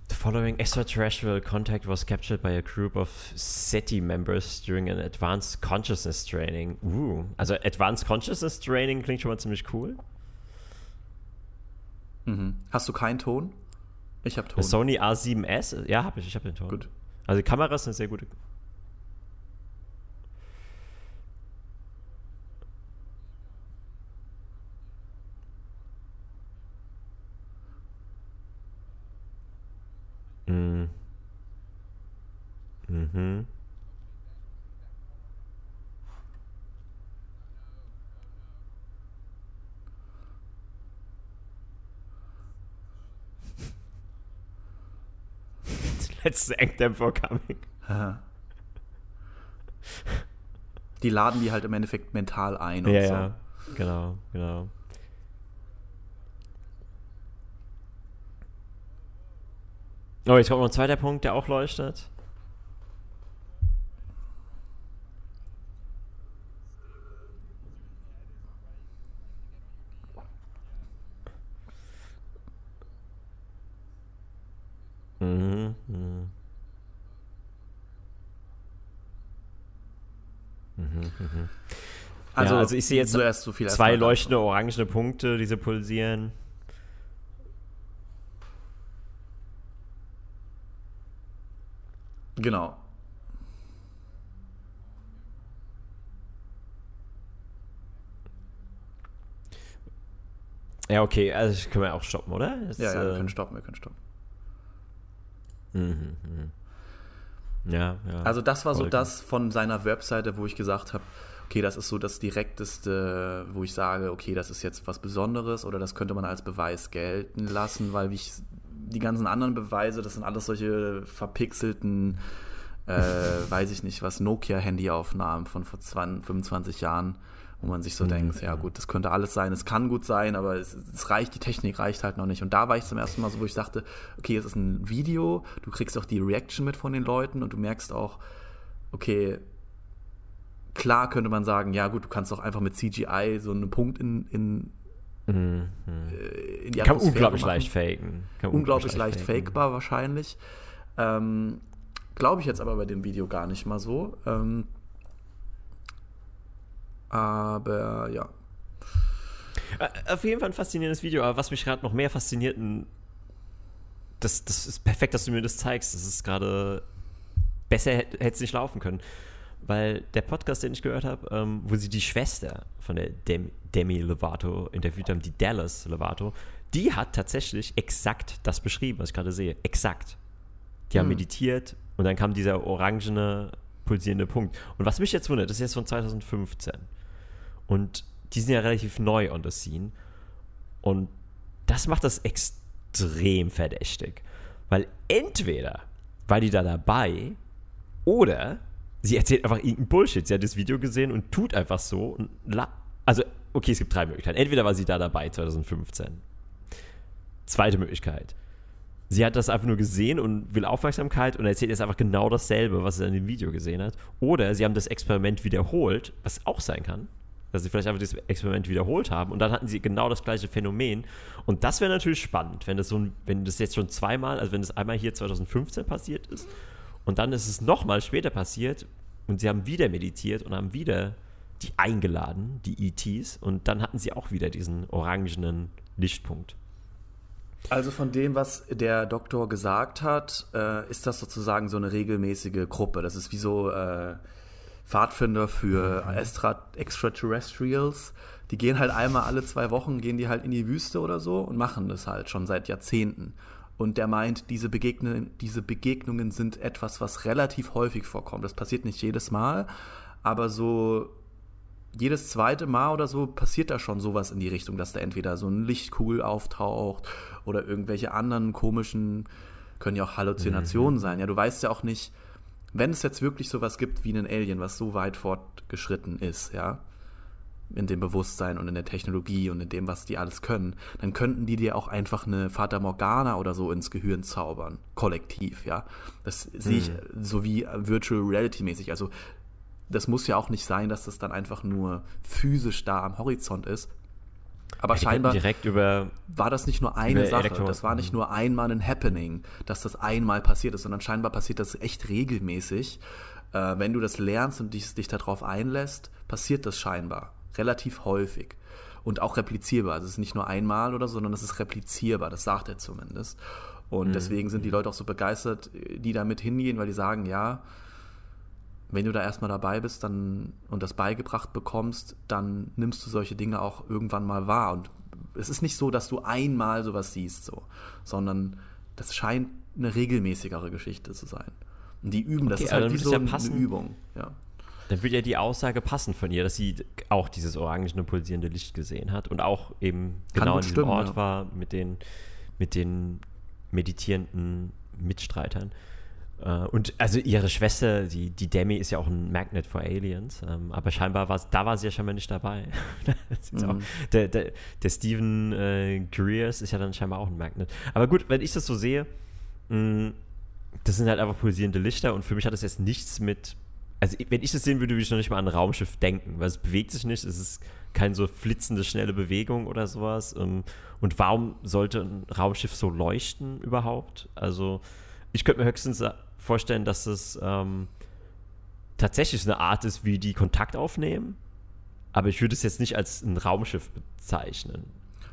The following extraterrestrial contact was captured by a group of SETI members during an advanced consciousness training. Uh, also Advanced Consciousness Training klingt schon mal ziemlich cool. Mhm. Hast du keinen Ton? Ich habe Ton. Sony A7S? Ja, habe ich. Ich habe den Ton. Gut. Also die Kamera ist eine sehr gute. Mm. Mhm. Letzte Engdämpfer coming. Haha. Die laden die halt im Endeffekt mental ein und Ja, so. ja, genau, genau. Oh, jetzt kommt noch ein zweiter Punkt, der auch leuchtet. Mhm, mhm. Mhm, mhm. Also, Ja, also ich sehe jetzt so viel Zwei leuchtende orangene Punkte, diese pulsieren. Genau. Ja, okay, also können wir auch stoppen, oder? Das, Ja, ja, wir äh, können stoppen, wir können stoppen. Mhm, mhm. Ja, ja. Also das war so das von seiner Webseite, wo ich gesagt habe, okay, das ist so das direkteste, wo ich sage, okay, das ist jetzt was Besonderes oder das könnte man als Beweis gelten lassen, weil wie ich die ganzen anderen Beweise, das sind alles solche verpixelten, äh, weiß ich nicht, was Nokia-Handyaufnahmen von vor 20, 25 Jahren, wo man sich so denkt, ja gut, das könnte alles sein, es kann gut sein, aber es, es reicht, die Technik reicht halt noch nicht. Und da war ich zum ersten Mal so, wo ich dachte, okay, es ist ein Video, du kriegst auch die Reaction mit von den Leuten und du merkst auch, okay, klar könnte man sagen, ja gut, du kannst doch einfach mit CGI so einen Punkt in, in, Mhm, äh, in die Kann unglaublich machen. leicht faken. Kann Unglaublich leicht fakebar wahrscheinlich. Ähm, Glaube ich jetzt aber bei dem Video gar nicht mal so. Ähm, aber ja. Äh, Auf jeden Fall ein faszinierendes Video, aber was mich gerade noch mehr fasziniert, das, das ist perfekt, dass du mir das zeigst. Das ist gerade besser hätte es nicht laufen können. Weil der Podcast, den ich gehört habe, ähm, wo sie die Schwester von der Dem Demi Lovato interviewt haben, die Dallas Lovato, die hat tatsächlich exakt das beschrieben, was ich gerade sehe. Exakt. Die haben Hm. meditiert und dann kam dieser orangene, pulsierende Punkt. Und was mich jetzt wundert, das ist jetzt von 2015. Und die sind ja relativ neu on the scene. Und das macht das extrem verdächtig. Weil entweder war die da dabei oder sie erzählt einfach irgendeinen Bullshit. Sie hat das Video gesehen und tut einfach so. Also, okay, es gibt drei Möglichkeiten. Entweder war sie da dabei 2015. Zweite Möglichkeit. Sie hat das einfach nur gesehen und will Aufmerksamkeit und erzählt jetzt einfach genau dasselbe, was sie in dem Video gesehen hat. Oder sie haben das Experiment wiederholt, was auch sein kann, dass sie vielleicht einfach das Experiment wiederholt haben und dann hatten sie genau das gleiche Phänomen. Und das wäre natürlich spannend, wenn das so ein, wenn das jetzt schon zweimal, also wenn das einmal hier 2015 passiert ist und dann ist es nochmal später passiert und sie haben wieder meditiert und haben wieder die eingeladen, die ETs, und dann hatten sie auch wieder diesen orangenen Lichtpunkt. Also von dem, was der Doktor gesagt hat, äh, ist das sozusagen so eine regelmäßige Gruppe. Das ist wie so äh, Pfadfinder für Extra Extraterrestrials. Die gehen halt einmal alle zwei Wochen, gehen die halt in die Wüste oder so und machen das halt schon seit Jahrzehnten. Und der meint, diese, Begegnungen, diese Begegnungen sind etwas, was relativ häufig vorkommt. Das passiert nicht jedes Mal, aber so jedes zweite Mal oder so passiert da schon sowas in die Richtung, dass da entweder so eine Lichtkugel auftaucht oder irgendwelche anderen komischen, können ja auch Halluzinationen sein. Ja, du weißt ja auch nicht, wenn es jetzt wirklich sowas gibt wie einen Alien, was so weit fortgeschritten ist, ja, in dem Bewusstsein und in der Technologie und in dem, was die alles können, dann könnten die dir auch einfach eine Fata Morgana oder so ins Gehirn zaubern, kollektiv, ja. Das sehe ich so wie Virtual Reality mäßig. Also das muss ja auch nicht sein, dass das dann einfach nur physisch da am Horizont ist. Aber Ja, scheinbar könnten direkt über war das nicht nur eine Sache, Elektro- das war nicht nur einmal ein Happening, dass das einmal passiert ist, sondern scheinbar passiert das echt regelmäßig. Äh, wenn du das lernst und dich, dich darauf einlässt, passiert das scheinbar relativ häufig und auch replizierbar. Also es ist nicht nur einmal oder so, sondern es ist replizierbar, das sagt er zumindest. Und deswegen sind die Leute auch so begeistert, die damit hingehen, weil die sagen, ja, wenn du da erstmal dabei bist dann, und das beigebracht bekommst, dann nimmst du solche Dinge auch irgendwann mal wahr. Und es ist nicht so, dass du einmal sowas siehst, so, sondern das scheint eine regelmäßigere Geschichte zu sein. Und die üben, das Okay, ist aber halt wie so ja eine. Übung. Ja. Dann würde ja die Aussage passen von ihr, dass sie auch dieses orangene pulsierende Licht gesehen hat und auch eben Kann genau an diesem stimmen, Ort ja. war mit den, mit den meditierenden Mitstreitern. Äh, Und also ihre Schwester, die, die Demi, ist ja auch ein Magnet for Aliens, ähm, aber scheinbar war der war sie ja scheinbar nicht dabei. Mhm. auch, der, der, der Stephen äh, Greers ist ja dann scheinbar auch ein Magnet. Aber gut, wenn ich das so sehe, mh, das sind halt einfach pulsierende Lichter und für mich hat das jetzt nichts mit. Also, wenn ich das sehen würde, würde ich noch nicht mal an ein Raumschiff denken, weil es bewegt sich nicht, es ist keine so flitzende, schnelle Bewegung oder sowas. Und warum sollte ein Raumschiff so leuchten überhaupt? Also, ich könnte mir höchstens vorstellen, dass es ähm, tatsächlich eine Art ist, wie die Kontakt aufnehmen, aber ich würde es jetzt nicht als ein Raumschiff bezeichnen.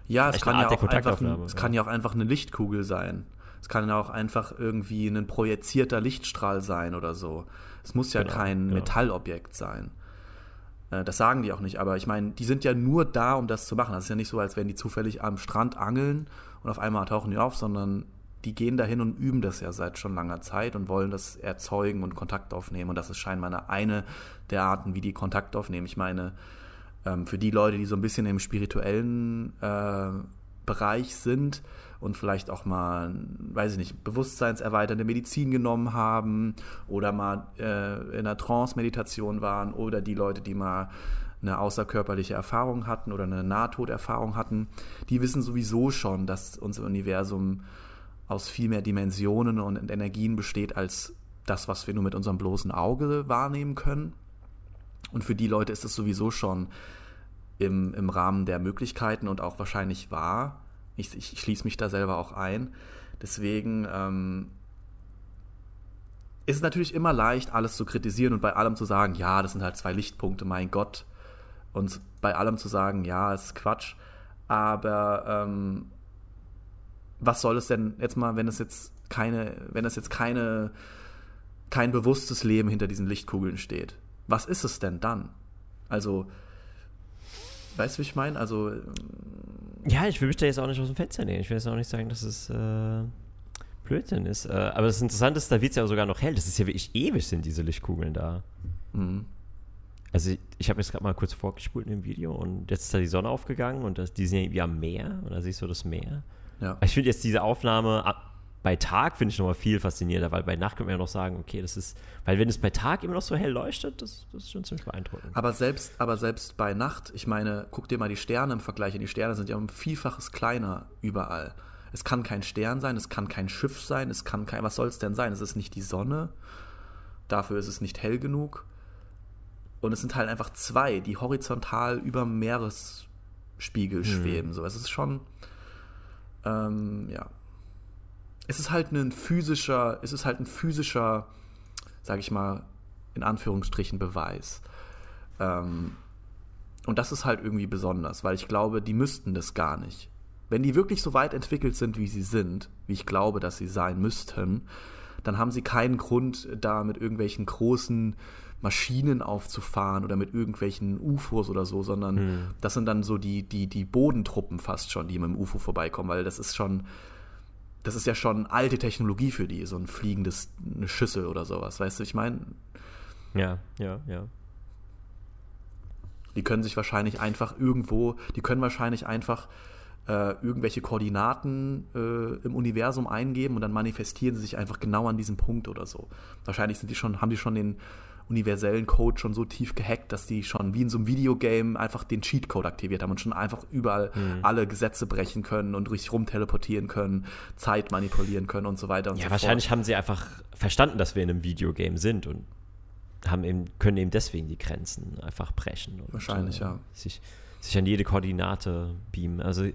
Ja, es kann ja, auch einfach es kann ja auch einfach eine Lichtkugel sein. Es kann ja auch einfach irgendwie ein projizierter Lichtstrahl sein oder so. Es muss ja Genau, kein genau. Metallobjekt sein. Äh, Das sagen die auch nicht, aber ich meine, die sind ja nur da, um das zu machen. Das ist ja nicht so, als wenn die zufällig am Strand angeln und auf einmal tauchen die auf, sondern die gehen dahin und üben das ja seit schon langer Zeit und wollen das erzeugen und Kontakt aufnehmen. Und das ist scheinbar eine, eine der Arten, wie die Kontakt aufnehmen. Ich meine, ähm, für die Leute, die so ein bisschen im spirituellen äh, Bereich sind und vielleicht auch mal, weiß ich nicht, bewusstseinserweiternde Medizin genommen haben oder mal äh, in einer Trance-Meditation waren oder die Leute, die mal eine außerkörperliche Erfahrung hatten oder eine Nahtoderfahrung hatten, die wissen sowieso schon, dass unser Universum aus viel mehr Dimensionen und Energien besteht als das, was wir nur mit unserem bloßen Auge wahrnehmen können. Und für die Leute ist es sowieso schon im, im Rahmen der Möglichkeiten und auch wahrscheinlich wahr. Ich, ich schließe mich da selber auch ein. Deswegen ähm, ist es natürlich immer leicht, alles zu kritisieren und bei allem zu sagen, ja, das sind halt zwei Lichtpunkte, mein Gott. Und bei allem zu sagen, ja, es ist Quatsch. Aber ähm, was soll es denn jetzt mal, wenn es jetzt keine, wenn es jetzt keine, kein bewusstes Leben hinter diesen Lichtkugeln steht? Was ist es denn dann? Also, weißt du, wie ich meine? Also, Ja, ich will mich da jetzt auch nicht aus dem Fenster nehmen. Ich will jetzt auch nicht sagen, dass es äh, Blödsinn ist. Äh, aber das Interessante ist, da wird es ja sogar noch hell. Das ist ja wirklich ewig, sind diese Lichtkugeln da. mh. Also ich, ich habe jetzt gerade mal kurz vorgespult in dem Video und jetzt ist da die Sonne aufgegangen und das, die sind ja irgendwie am Meer und da siehst du das Meer. ja. Ich finde jetzt diese Aufnahme bei Tag finde ich nochmal viel faszinierender, weil bei Nacht könnte man ja noch sagen, okay, das ist, weil wenn es bei Tag immer noch so hell leuchtet, das, das ist schon ziemlich beeindruckend. Aber selbst, aber selbst bei Nacht, ich meine, guck dir mal die Sterne im Vergleich an. Die Sterne sind ja um ein Vielfaches kleiner überall. Es kann kein Stern sein, es kann kein Schiff sein, es kann kein, was soll es denn sein? Es ist nicht die Sonne, dafür ist es nicht hell genug. Und es sind halt einfach zwei, die horizontal über dem Meeresspiegel schweben. So, es ist schon, ähm, ja. Es ist halt ein physischer, es ist halt ein physischer, sag ich mal, in Anführungsstrichen Beweis. Ähm, und das ist halt irgendwie besonders, weil ich glaube, die müssten das gar nicht. Wenn die wirklich so weit entwickelt sind, wie sie sind, wie ich glaube, dass sie sein müssten, dann haben sie keinen Grund, da mit irgendwelchen großen Maschinen aufzufahren oder mit irgendwelchen UFOs oder so, sondern das sind dann so die, die, die Bodentruppen fast schon, die mit dem UFO vorbeikommen, weil das ist schon, das ist ja schon alte Technologie für die, so ein fliegendes, eine Schüssel oder sowas, weißt du, ich meine, Ja, ja, ja. Die können sich wahrscheinlich einfach irgendwo, die können wahrscheinlich einfach äh, irgendwelche Koordinaten äh, im Universum eingeben und dann manifestieren sie sich einfach genau an diesem Punkt oder so. Wahrscheinlich sind die schon, haben die schon den universellen Code schon so tief gehackt, dass die schon wie in so einem Videogame einfach den Cheatcode aktiviert haben und schon einfach überall Mhm. alle Gesetze brechen können und durch sich rumteleportieren können, Zeit manipulieren können und so weiter und Ja, so wahrscheinlich fort. haben sie einfach verstanden, dass wir in einem Videogame sind und haben eben, können eben deswegen die Grenzen einfach brechen. Und, Wahrscheinlich, ja. Sich, sich an jede Koordinate beamen. Also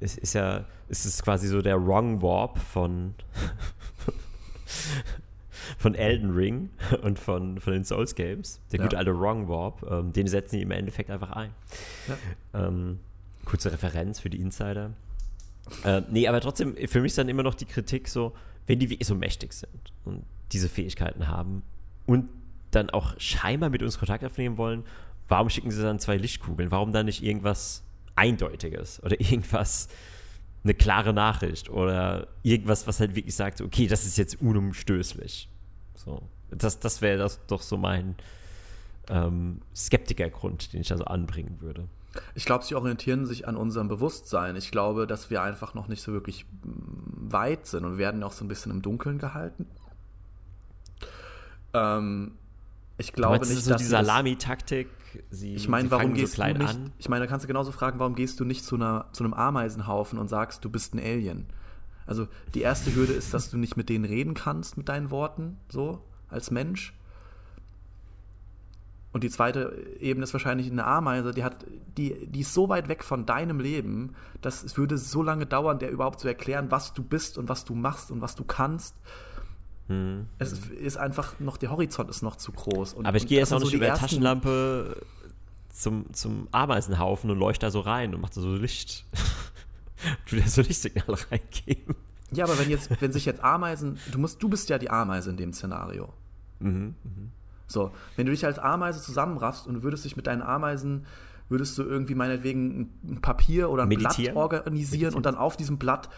es ist ja, es ist quasi so der Wrong Warp von, von Elden Ring und von, von den Souls Games. Der Ja. gute alte Wrong Warp, ähm, den setzen die im Endeffekt einfach ein. Ähm, kurze Referenz für die Insider. Äh, nee, aber trotzdem, für mich ist dann immer noch die Kritik so, wenn die wirklich so mächtig sind und diese Fähigkeiten haben und dann auch scheinbar mit uns Kontakt aufnehmen wollen, warum schicken sie dann zwei Lichtkugeln? Warum dann nicht irgendwas Eindeutiges oder irgendwas, eine klare Nachricht oder irgendwas, was halt wirklich sagt, okay, das ist jetzt unumstößlich. So. Das, das wäre das doch so mein ähm, Skeptikergrund, den ich da so anbringen würde. Ich glaube, sie orientieren sich an unserem Bewusstsein. Ich glaube, dass wir einfach noch nicht so wirklich mm, weit sind und werden auch so ein bisschen im Dunkeln gehalten. Ähm, ich glaube das nicht, ist so dass die Salami-Taktik. Sie, Ich meine, warum gehst so klein du nicht? an. Ich meine, da kannst du genauso fragen, warum gehst du nicht zu, einer, zu einem Ameisenhaufen und sagst, du bist ein Alien? Also die erste Hürde ist, dass du nicht mit denen reden kannst mit deinen Worten, so als Mensch. Und die zweite Ebene ist wahrscheinlich eine Ameise, die hat, die, die ist so weit weg von deinem Leben, dass es würde so lange dauern, der überhaupt zu erklären, was du bist und was du machst und was du kannst. Hm. Es ist einfach noch, der Horizont ist noch zu groß. Und, Aber ich gehe jetzt auch nicht so über ersten- Taschenlampe zum, zum Ameisenhaufen und leuchte da so rein und mache so Licht. du dir so Lichtsignale reingeben. Ja, aber wenn jetzt, wenn sich jetzt Ameisen, du musst, du bist ja die Ameise in dem Szenario. Mhm, So, wenn du dich als Ameise zusammenraffst und würdest dich mit deinen Ameisen, würdest du irgendwie meinetwegen ein- Papier oder ein Meditieren? Blatt organisieren und dann auf diesem Blatt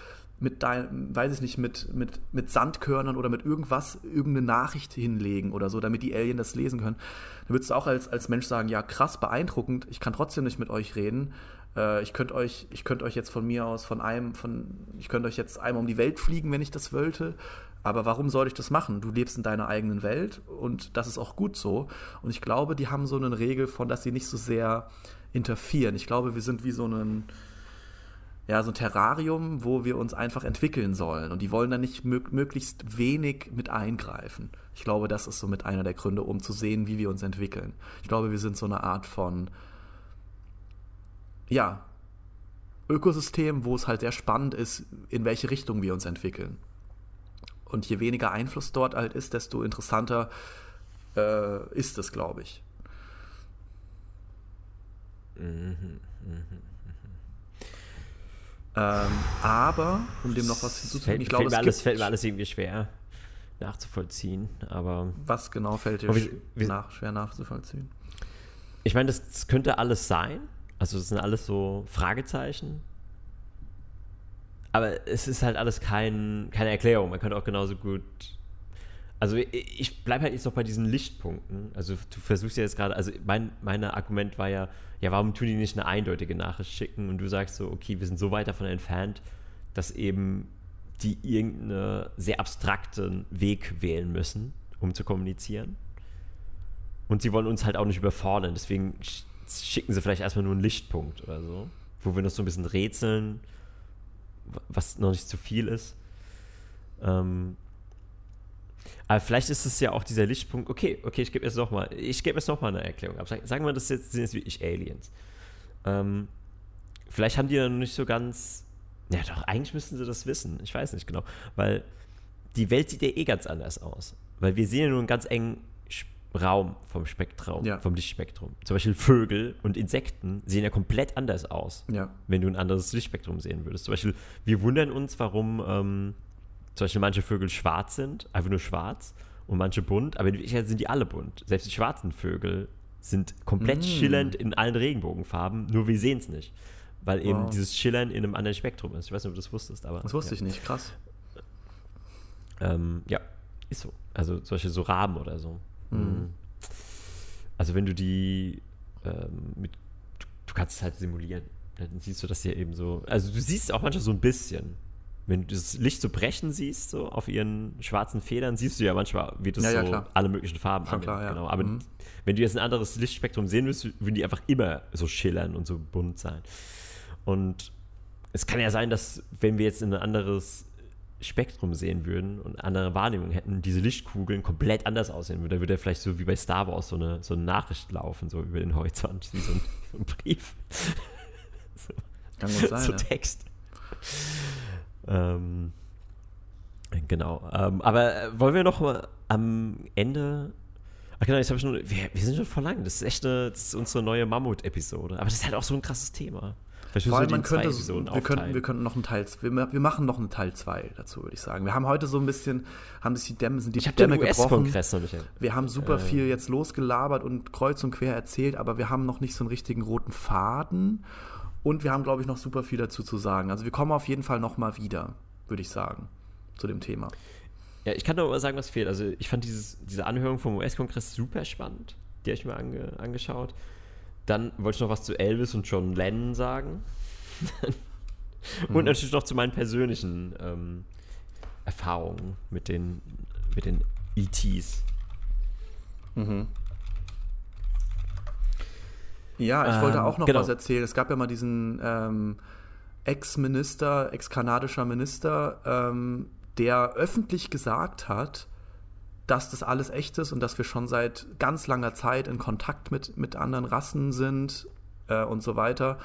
mit deinem, weiß ich nicht, mit, mit, mit Sandkörnern oder mit irgendwas, irgendeine Nachricht hinlegen oder so, damit die Alien das lesen können. Dann würdest du auch als, als Mensch sagen, ja, krass, beeindruckend, ich kann trotzdem nicht mit euch reden. Äh, ich könnte euch, ich könnte euch jetzt von mir aus, von einem, von, ich könnte euch jetzt einmal um die Welt fliegen, wenn ich das wollte. Aber warum soll ich das machen? Du lebst in deiner eigenen Welt und das ist auch gut so. Und ich glaube, die haben so eine Regel von, dass sie nicht so sehr interferieren. Ich glaube, wir sind wie so ein, ja, so ein Terrarium, wo wir uns einfach entwickeln sollen. Und die wollen dann nicht mög möglichst wenig mit eingreifen. Ich glaube, das ist so mit einer der Gründe, um zu sehen, wie wir uns entwickeln. Ich glaube, wir sind so eine Art von, ja, Ökosystem, wo es halt sehr spannend ist, in welche Richtung wir uns entwickeln. Und je weniger Einfluss dort halt ist, desto interessanter äh, ist es, glaube ich. Ähm, aber, um dem noch was hinzuzufügen, ich glaube, fällt, mir es alles, fällt mir alles irgendwie schwer nachzuvollziehen. Aber was genau fällt dir sch- wir- nach, schwer nachzuvollziehen? ich meine, das, das könnte alles sein. Also das sind alles so Fragezeichen. Aber es ist halt alles kein, keine Erklärung. Man könnte auch genauso gut. Also ich- bleibe halt jetzt noch bei diesen Lichtpunkten. Also du versuchst ja jetzt gerade, also mein, mein Argument war ja, ja, warum tun die nicht eine eindeutige Nachricht schicken? Und du sagst so, okay, wir sind so weit davon entfernt, dass eben die irgendeinen sehr abstrakten Weg wählen müssen, um zu kommunizieren. Und sie wollen uns halt auch nicht überfordern. Deswegen sch- schicken sie vielleicht erstmal nur einen Lichtpunkt oder so, wo wir noch so ein bisschen rätseln, wa- was noch nicht zu viel ist. Ähm, aber vielleicht ist es ja auch dieser Lichtpunkt, okay, okay, ich gebe jetzt noch mal, ich gebe jetzt eine Erklärung ab. Sag- Sagen wir, das jetzt, sind jetzt wirklich Aliens. Ähm, vielleicht haben die ja noch nicht so ganz, ja doch, eigentlich müssten sie das wissen, ich weiß nicht genau, weil die Welt sieht ja eh ganz anders aus. Weil wir sehen ja nur einen ganz engen Raum vom Spektrum, Ja. vom Lichtspektrum. Zum Beispiel Vögel und Insekten sehen ja komplett anders aus, Ja. wenn du ein anderes Lichtspektrum sehen würdest. Zum Beispiel, wir wundern uns, warum ähm, zum Beispiel manche Vögel schwarz sind, einfach nur schwarz, und manche bunt, aber in Wirklichkeit sind die alle bunt. Selbst die schwarzen Vögel sind komplett Mm. schillernd in allen Regenbogenfarben, nur wir sehen es nicht. Weil eben Wow. dieses Schillern in einem anderen Spektrum ist. Ich weiß nicht, ob du das wusstest, aber. Das wusste ja. ich nicht, krass. Ähm, ja, ist so. Also solche so Raben oder so. Mhm. Also wenn du die ähm, mit, du, du kannst es halt simulieren. Dann siehst du das hier eben so. Also du siehst auch manchmal so ein bisschen. Wenn du das Licht so brechen siehst, so auf ihren schwarzen Federn, siehst du ja manchmal, wie das Ja, ja, so klar. alle möglichen Farben klar, ja. Genau. Aber Mhm. wenn du jetzt ein anderes Lichtspektrum sehen willst, würden die einfach immer so schillern und so bunt sein. Und es kann ja sein, dass wenn wir jetzt ein anderes Spektrum sehen würden und andere Wahrnehmung hätten, diese Lichtkugeln komplett anders aussehen würden. Da würde ja vielleicht so wie bei Star Wars so eine, so eine Nachricht laufen, so über den Horizont, wie so ein, so ein Brief. Kann gut sein. so ja. Text. Ähm, genau. Ähm, aber äh, wollen wir noch mal am Ende. Ach genau, jetzt habe ich nur. Wir, wir sind schon voll lang. Das ist echt eine, das ist unsere neue Mammut-Episode. Aber das ist halt auch so ein krasses Thema. Vielleicht Vor allem, man könnte, wir, könnten, wir könnten noch einen Teil, wir, wir machen noch einen Teil 2 dazu, würde ich sagen. Wir haben heute so ein bisschen, haben sich die Dämme, sind die ich Dämme gebrochen. US-Kongress noch nicht. Wir haben super Äh. viel jetzt losgelabert und kreuz und quer erzählt, aber wir haben noch nicht so einen richtigen roten Faden. Und wir haben, glaube ich, noch super viel dazu zu sagen. Also wir kommen auf jeden Fall noch mal wieder, würde ich sagen, zu dem Thema. Ja, ich kann nur mal sagen, was fehlt. Also ich fand dieses, diese Anhörung vom US-Kongress super spannend. Die habe ich mir ange, angeschaut. Dann wollte ich noch was zu Elvis und John Lennon sagen. und natürlich noch zu meinen persönlichen ähm, Erfahrungen mit den, mit den ETs. Ja, ich Ähm, wollte auch noch genau. was erzählen. Es gab ja mal diesen ähm, Ex-Minister, ex-kanadischer Minister, ähm, der öffentlich gesagt hat, dass das alles echt ist und dass wir schon seit ganz langer Zeit in Kontakt mit, mit anderen Rassen sind äh, und so weiter.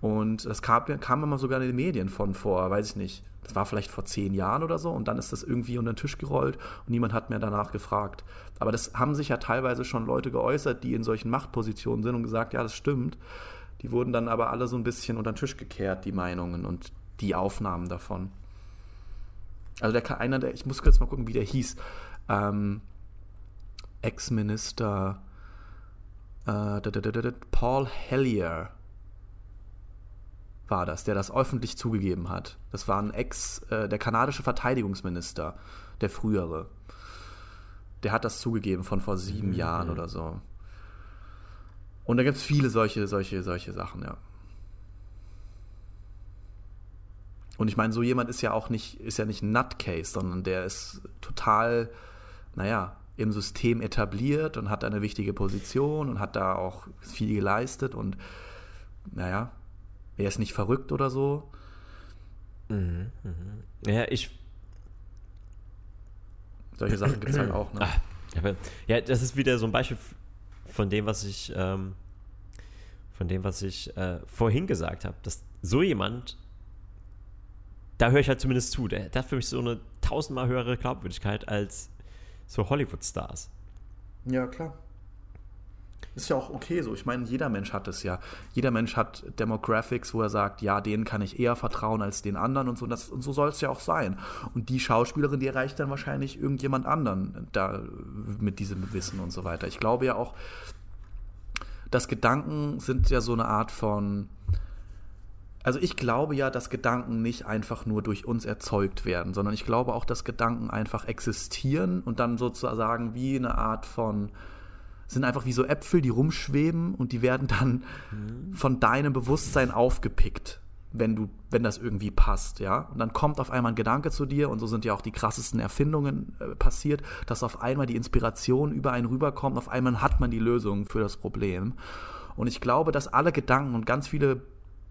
Und das kam, kam immer sogar in den Medien von vor, weiß ich nicht, das war vielleicht vor zehn Jahren oder so und dann ist das irgendwie unter den Tisch gerollt und niemand hat mehr danach gefragt. Aber das haben sich ja teilweise schon Leute geäußert, die in solchen Machtpositionen sind und gesagt, ja, das stimmt. Die wurden dann aber alle so ein bisschen unter den Tisch gekehrt, die Meinungen und die Aufnahmen davon. Also der einer, der, ich muss kurz mal gucken, wie der hieß. Ähm, Ex-Minister äh, Paul Hellier war das, der das öffentlich zugegeben hat. Das war ein Ex, äh, der kanadische Verteidigungsminister, der frühere. Der hat das zugegeben von vor sieben Jahren oder so. Und da gibt es viele solche, solche, solche Sachen, ja. Und ich meine, so jemand ist ja auch nicht, ist ja nicht ein Nutcase, sondern der ist total, naja, im System etabliert und hat eine wichtige Position und hat da auch viel geleistet und naja, er ist nicht verrückt oder so. Ja, ich. Solche Sachen gibt es halt auch. Ne? Aber, ja, das ist wieder so ein Beispiel von dem, was ich, ähm, von dem, was ich äh, vorhin gesagt habe, dass so jemand, da höre ich halt zumindest zu, der, der hat für mich so eine tausendmal höhere Glaubwürdigkeit als so Hollywood-Stars. Ja, klar. Ist ja auch okay so. Ich meine, jeder Mensch hat es ja. Jeder Mensch hat Demographics, wo er sagt, ja, denen kann ich eher vertrauen als den anderen und so. Und, das, und so soll es ja auch sein. Und die Schauspielerin, die erreicht dann wahrscheinlich irgendjemand anderen da mit diesem Wissen und so weiter. Ich glaube ja auch, dass Gedanken sind ja so eine Art von. Also ich glaube ja, dass Gedanken nicht einfach nur durch uns erzeugt werden, sondern ich glaube auch, dass Gedanken einfach existieren und dann sozusagen wie eine Art von sind einfach wie so Äpfel, die rumschweben und die werden dann von deinem Bewusstsein aufgepickt, wenn du, wenn das irgendwie passt, ja. Und dann kommt auf einmal ein Gedanke zu dir und so sind ja auch die krassesten Erfindungen äh, passiert, dass auf einmal die Inspiration über einen rüberkommt, auf einmal hat man die Lösung für das Problem. Und ich glaube, dass alle Gedanken und ganz viele,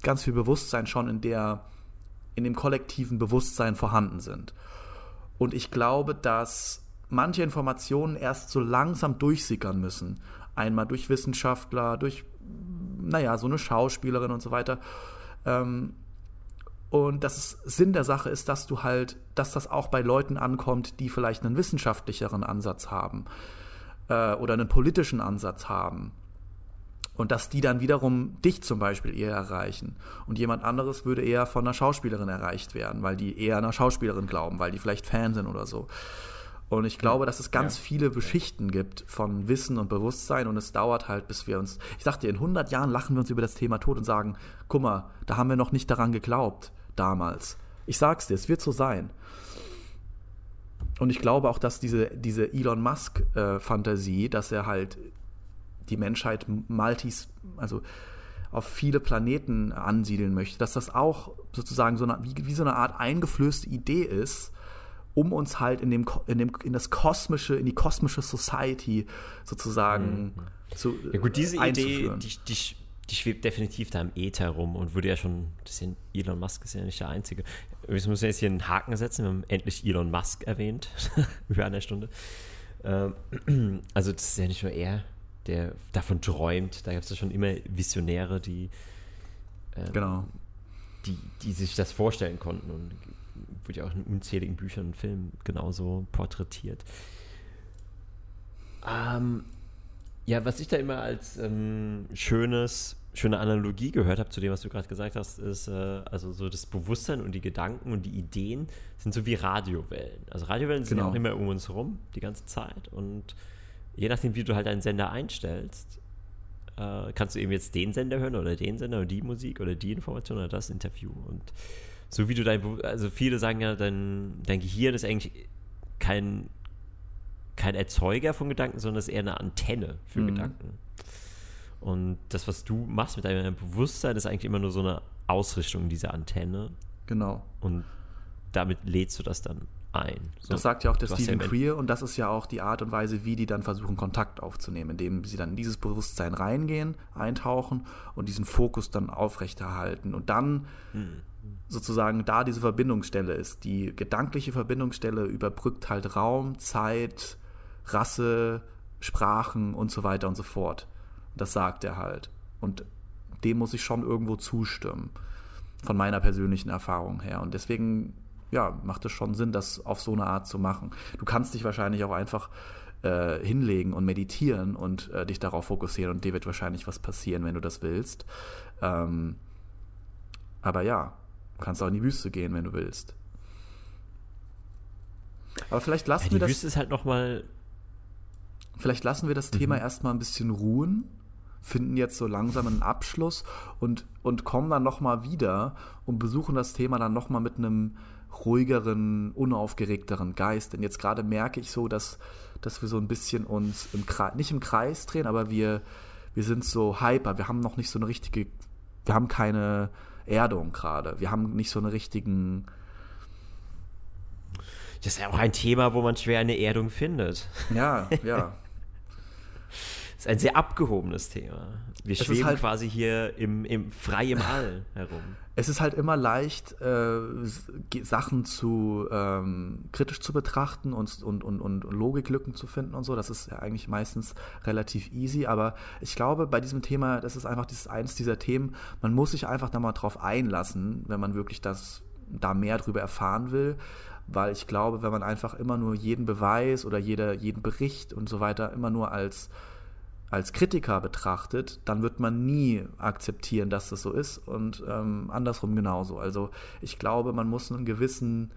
ganz viel Bewusstsein schon in der, in dem kollektiven Bewusstsein vorhanden sind. Und ich glaube, dass manche Informationen erst so langsam durchsickern müssen. Einmal durch Wissenschaftler, durch, naja, so eine Schauspielerin und so weiter. Ähm, und dass es Sinn der Sache ist, dass du halt, dass das auch bei Leuten ankommt, die vielleicht einen wissenschaftlicheren Ansatz haben äh, oder einen politischen Ansatz haben. Und dass die dann wiederum dich zum Beispiel eher erreichen. Und jemand anderes würde eher von einer Schauspielerin erreicht werden, weil die eher einer Schauspielerin glauben, weil die vielleicht Fan sind oder so. Und ich glaube, dass es ganz Ja. viele Beschichten gibt von Wissen und Bewusstsein und es dauert halt, bis wir uns, ich sag dir, in 100 Jahren lachen wir uns über das Thema Tod und sagen, guck mal, da haben wir noch nicht daran geglaubt, damals. Ich sag's dir, es wird so sein. Und ich glaube auch, dass diese, diese Elon Musk-Fantasie, dass er halt die Menschheit multis, also auf viele Planeten ansiedeln möchte, dass das auch sozusagen so eine, wie, wie so eine Art eingeflößte Idee ist, um uns halt in dem, in dem in das kosmische, in die kosmische Society sozusagen mhm. zu Ja gut, diese Idee, die, die, die schwebt definitiv da im Äther rum und wurde ja schon, das ist Elon Musk ist ja nicht der Einzige. Wir müssen jetzt hier einen Haken setzen, wir haben endlich Elon Musk erwähnt, über eine Stunde. Ähm, also das ist ja nicht nur er, der davon träumt, da gab es ja schon immer Visionäre, die, ähm, genau. die, die sich das vorstellen konnten und wurde ja auch in unzähligen Büchern und Filmen genauso porträtiert. Ähm, ja, was ich da immer als ähm, schönes, schöne Analogie gehört habe zu dem, was du gerade gesagt hast, ist, äh, also so das Bewusstsein und die Gedanken und die Ideen sind so wie Radiowellen. Also Radiowellen sind genau. auch immer um uns herum die ganze Zeit und je nachdem, wie du halt deinen Sender einstellst, äh, kannst du eben jetzt den Sender hören oder den Sender oder die Musik oder die Information oder das Interview und so wie du dein, also viele sagen ja, dein, dein Gehirn ist eigentlich kein kein Erzeuger von Gedanken, sondern es ist eher eine Antenne für mhm. Gedanken. Und das, was du machst mit deinem Bewusstsein, ist eigentlich immer nur so eine Ausrichtung dieser Antenne. Genau. Und damit lädst du das dann ein. So, das sagt ja auch der Stephen ja Creer und das ist ja auch die Art und Weise, wie die dann versuchen, Kontakt aufzunehmen, indem sie dann in dieses Bewusstsein reingehen, eintauchen und diesen Fokus dann aufrechterhalten und dann hm. sozusagen da diese Verbindungsstelle ist. Die gedankliche Verbindungsstelle überbrückt halt Raum, Zeit, Rasse, Sprachen und so weiter und so fort. Das sagt er halt. Und dem muss ich schon irgendwo zustimmen, von meiner persönlichen Erfahrung her. Und deswegen, ja, macht es schon Sinn, das auf so eine Art zu machen. Du kannst dich wahrscheinlich auch einfach äh, hinlegen und meditieren und äh, dich darauf fokussieren und dir wird wahrscheinlich was passieren, wenn du das willst. Ähm, aber ja, du kannst auch in die Wüste gehen, wenn du willst. Aber vielleicht lassen ja, wir das. Die Wüste ist halt nochmal Vielleicht lassen wir das mhm. Thema erstmal ein bisschen ruhen, finden jetzt so langsam einen Abschluss und, und kommen dann nochmal wieder und besuchen das Thema dann nochmal mit einem ruhigeren, unaufgeregteren Geist. Denn jetzt gerade merke ich so, dass, dass wir so ein bisschen uns im Kreis, nicht im Kreis drehen, aber wir, wir sind so hyper. Wir haben noch nicht so eine richtige, wir haben keine Erdung gerade. Wir haben nicht so einen richtigen. Das ist ja auch ein Thema, wo man schwer eine Erdung findet. Ja, ja. ist ein sehr abgehobenes Thema. Wir es schweben halt, quasi hier im, im frei im All herum. Es ist halt immer leicht, äh, Sachen zu ähm, kritisch zu betrachten und, und, und, und Logiklücken zu finden und so. Das ist ja eigentlich meistens relativ easy. Aber ich glaube, bei diesem Thema, das ist einfach dieses, eines dieser Themen, man muss sich einfach da mal drauf einlassen, wenn man wirklich das da mehr drüber erfahren will weil ich glaube, wenn man einfach immer nur jeden Beweis oder jeder, jeden Bericht und so weiter immer nur als, als Kritiker betrachtet, dann wird man nie akzeptieren, dass das so ist und ähm, andersrum genauso. Also ich glaube, man muss einen gewissen,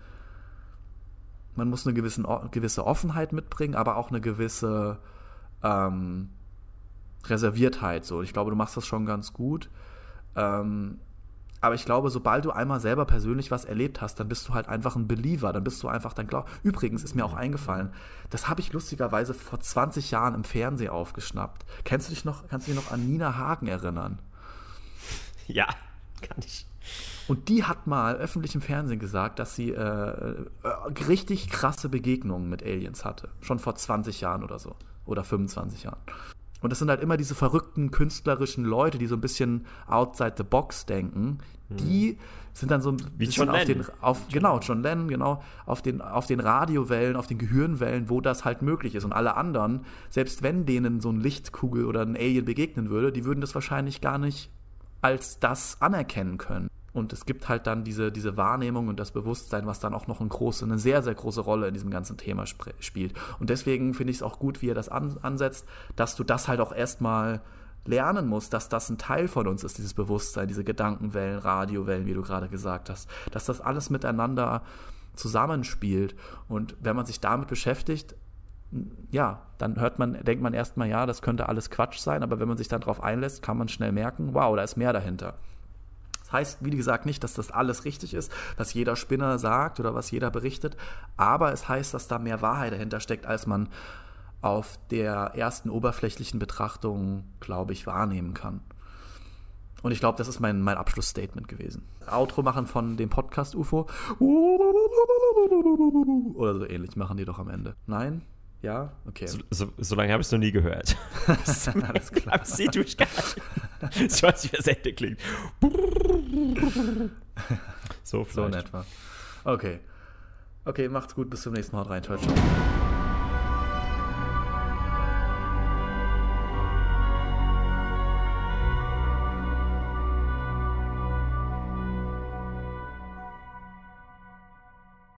man muss eine gewissen, gewisse Offenheit mitbringen, aber auch eine gewisse ähm, Reserviertheit. So, ich glaube, du machst das schon ganz gut. Ähm, aber ich glaube, sobald du einmal selber persönlich was erlebt hast, dann bist du halt einfach ein Believer. Dann bist du einfach dann klar. Übrigens ist mir auch eingefallen, das habe ich lustigerweise vor 20 Jahren im Fernsehen aufgeschnappt. Kennst du dich noch, kannst du dich noch an Nina Hagen erinnern? Ja, kann ich. Und die hat mal öffentlich im Fernsehen gesagt, dass sie äh, äh, richtig krasse Begegnungen mit Aliens hatte. Schon vor 20 Jahren oder so. Oder 25 Jahren. Und das sind halt immer diese verrückten künstlerischen Leute, die so ein bisschen outside the box denken. Mhm. Die sind dann so ein Wie bisschen auf den, auf, genau, John Lennon, genau, auf den, auf den Radiowellen, auf den Gehirnwellen, wo das halt möglich ist. Und alle anderen, selbst wenn denen so ein Lichtkugel oder ein Alien begegnen würde, die würden das wahrscheinlich gar nicht als das anerkennen können. Und es gibt halt dann diese, diese Wahrnehmung und das Bewusstsein, was dann auch noch eine, große, eine sehr, sehr große Rolle in diesem ganzen Thema spielt. Und deswegen finde ich es auch gut, wie er das an, ansetzt, dass du das halt auch erstmal lernen musst, dass das ein Teil von uns ist, dieses Bewusstsein, diese Gedankenwellen, Radiowellen, wie du gerade gesagt hast, dass das alles miteinander zusammenspielt. Und wenn man sich damit beschäftigt, ja, dann hört man, denkt man erstmal, ja, das könnte alles Quatsch sein, aber wenn man sich dann darauf einlässt, kann man schnell merken, wow, da ist mehr dahinter. Heißt, wie gesagt, nicht, dass das alles richtig ist, was jeder Spinner sagt oder was jeder berichtet, aber es heißt, dass da mehr Wahrheit dahinter steckt, als man auf der ersten oberflächlichen Betrachtung, glaube ich, wahrnehmen kann. Und ich glaube, das ist mein, mein Abschlussstatement gewesen. Outro machen von dem Podcast UFO. Oder so ähnlich machen die doch am Ende. Nein? Ja? Okay. So, so, so lange habe ich es noch nie gehört. Alles klar. Aber sie durchgehalten. Ich weiß nicht, wie das Ende klingt. So, So in vielleicht. etwa. Okay. Okay, macht's gut. Bis zum nächsten Mal. Haut rein. Ciao, ciao.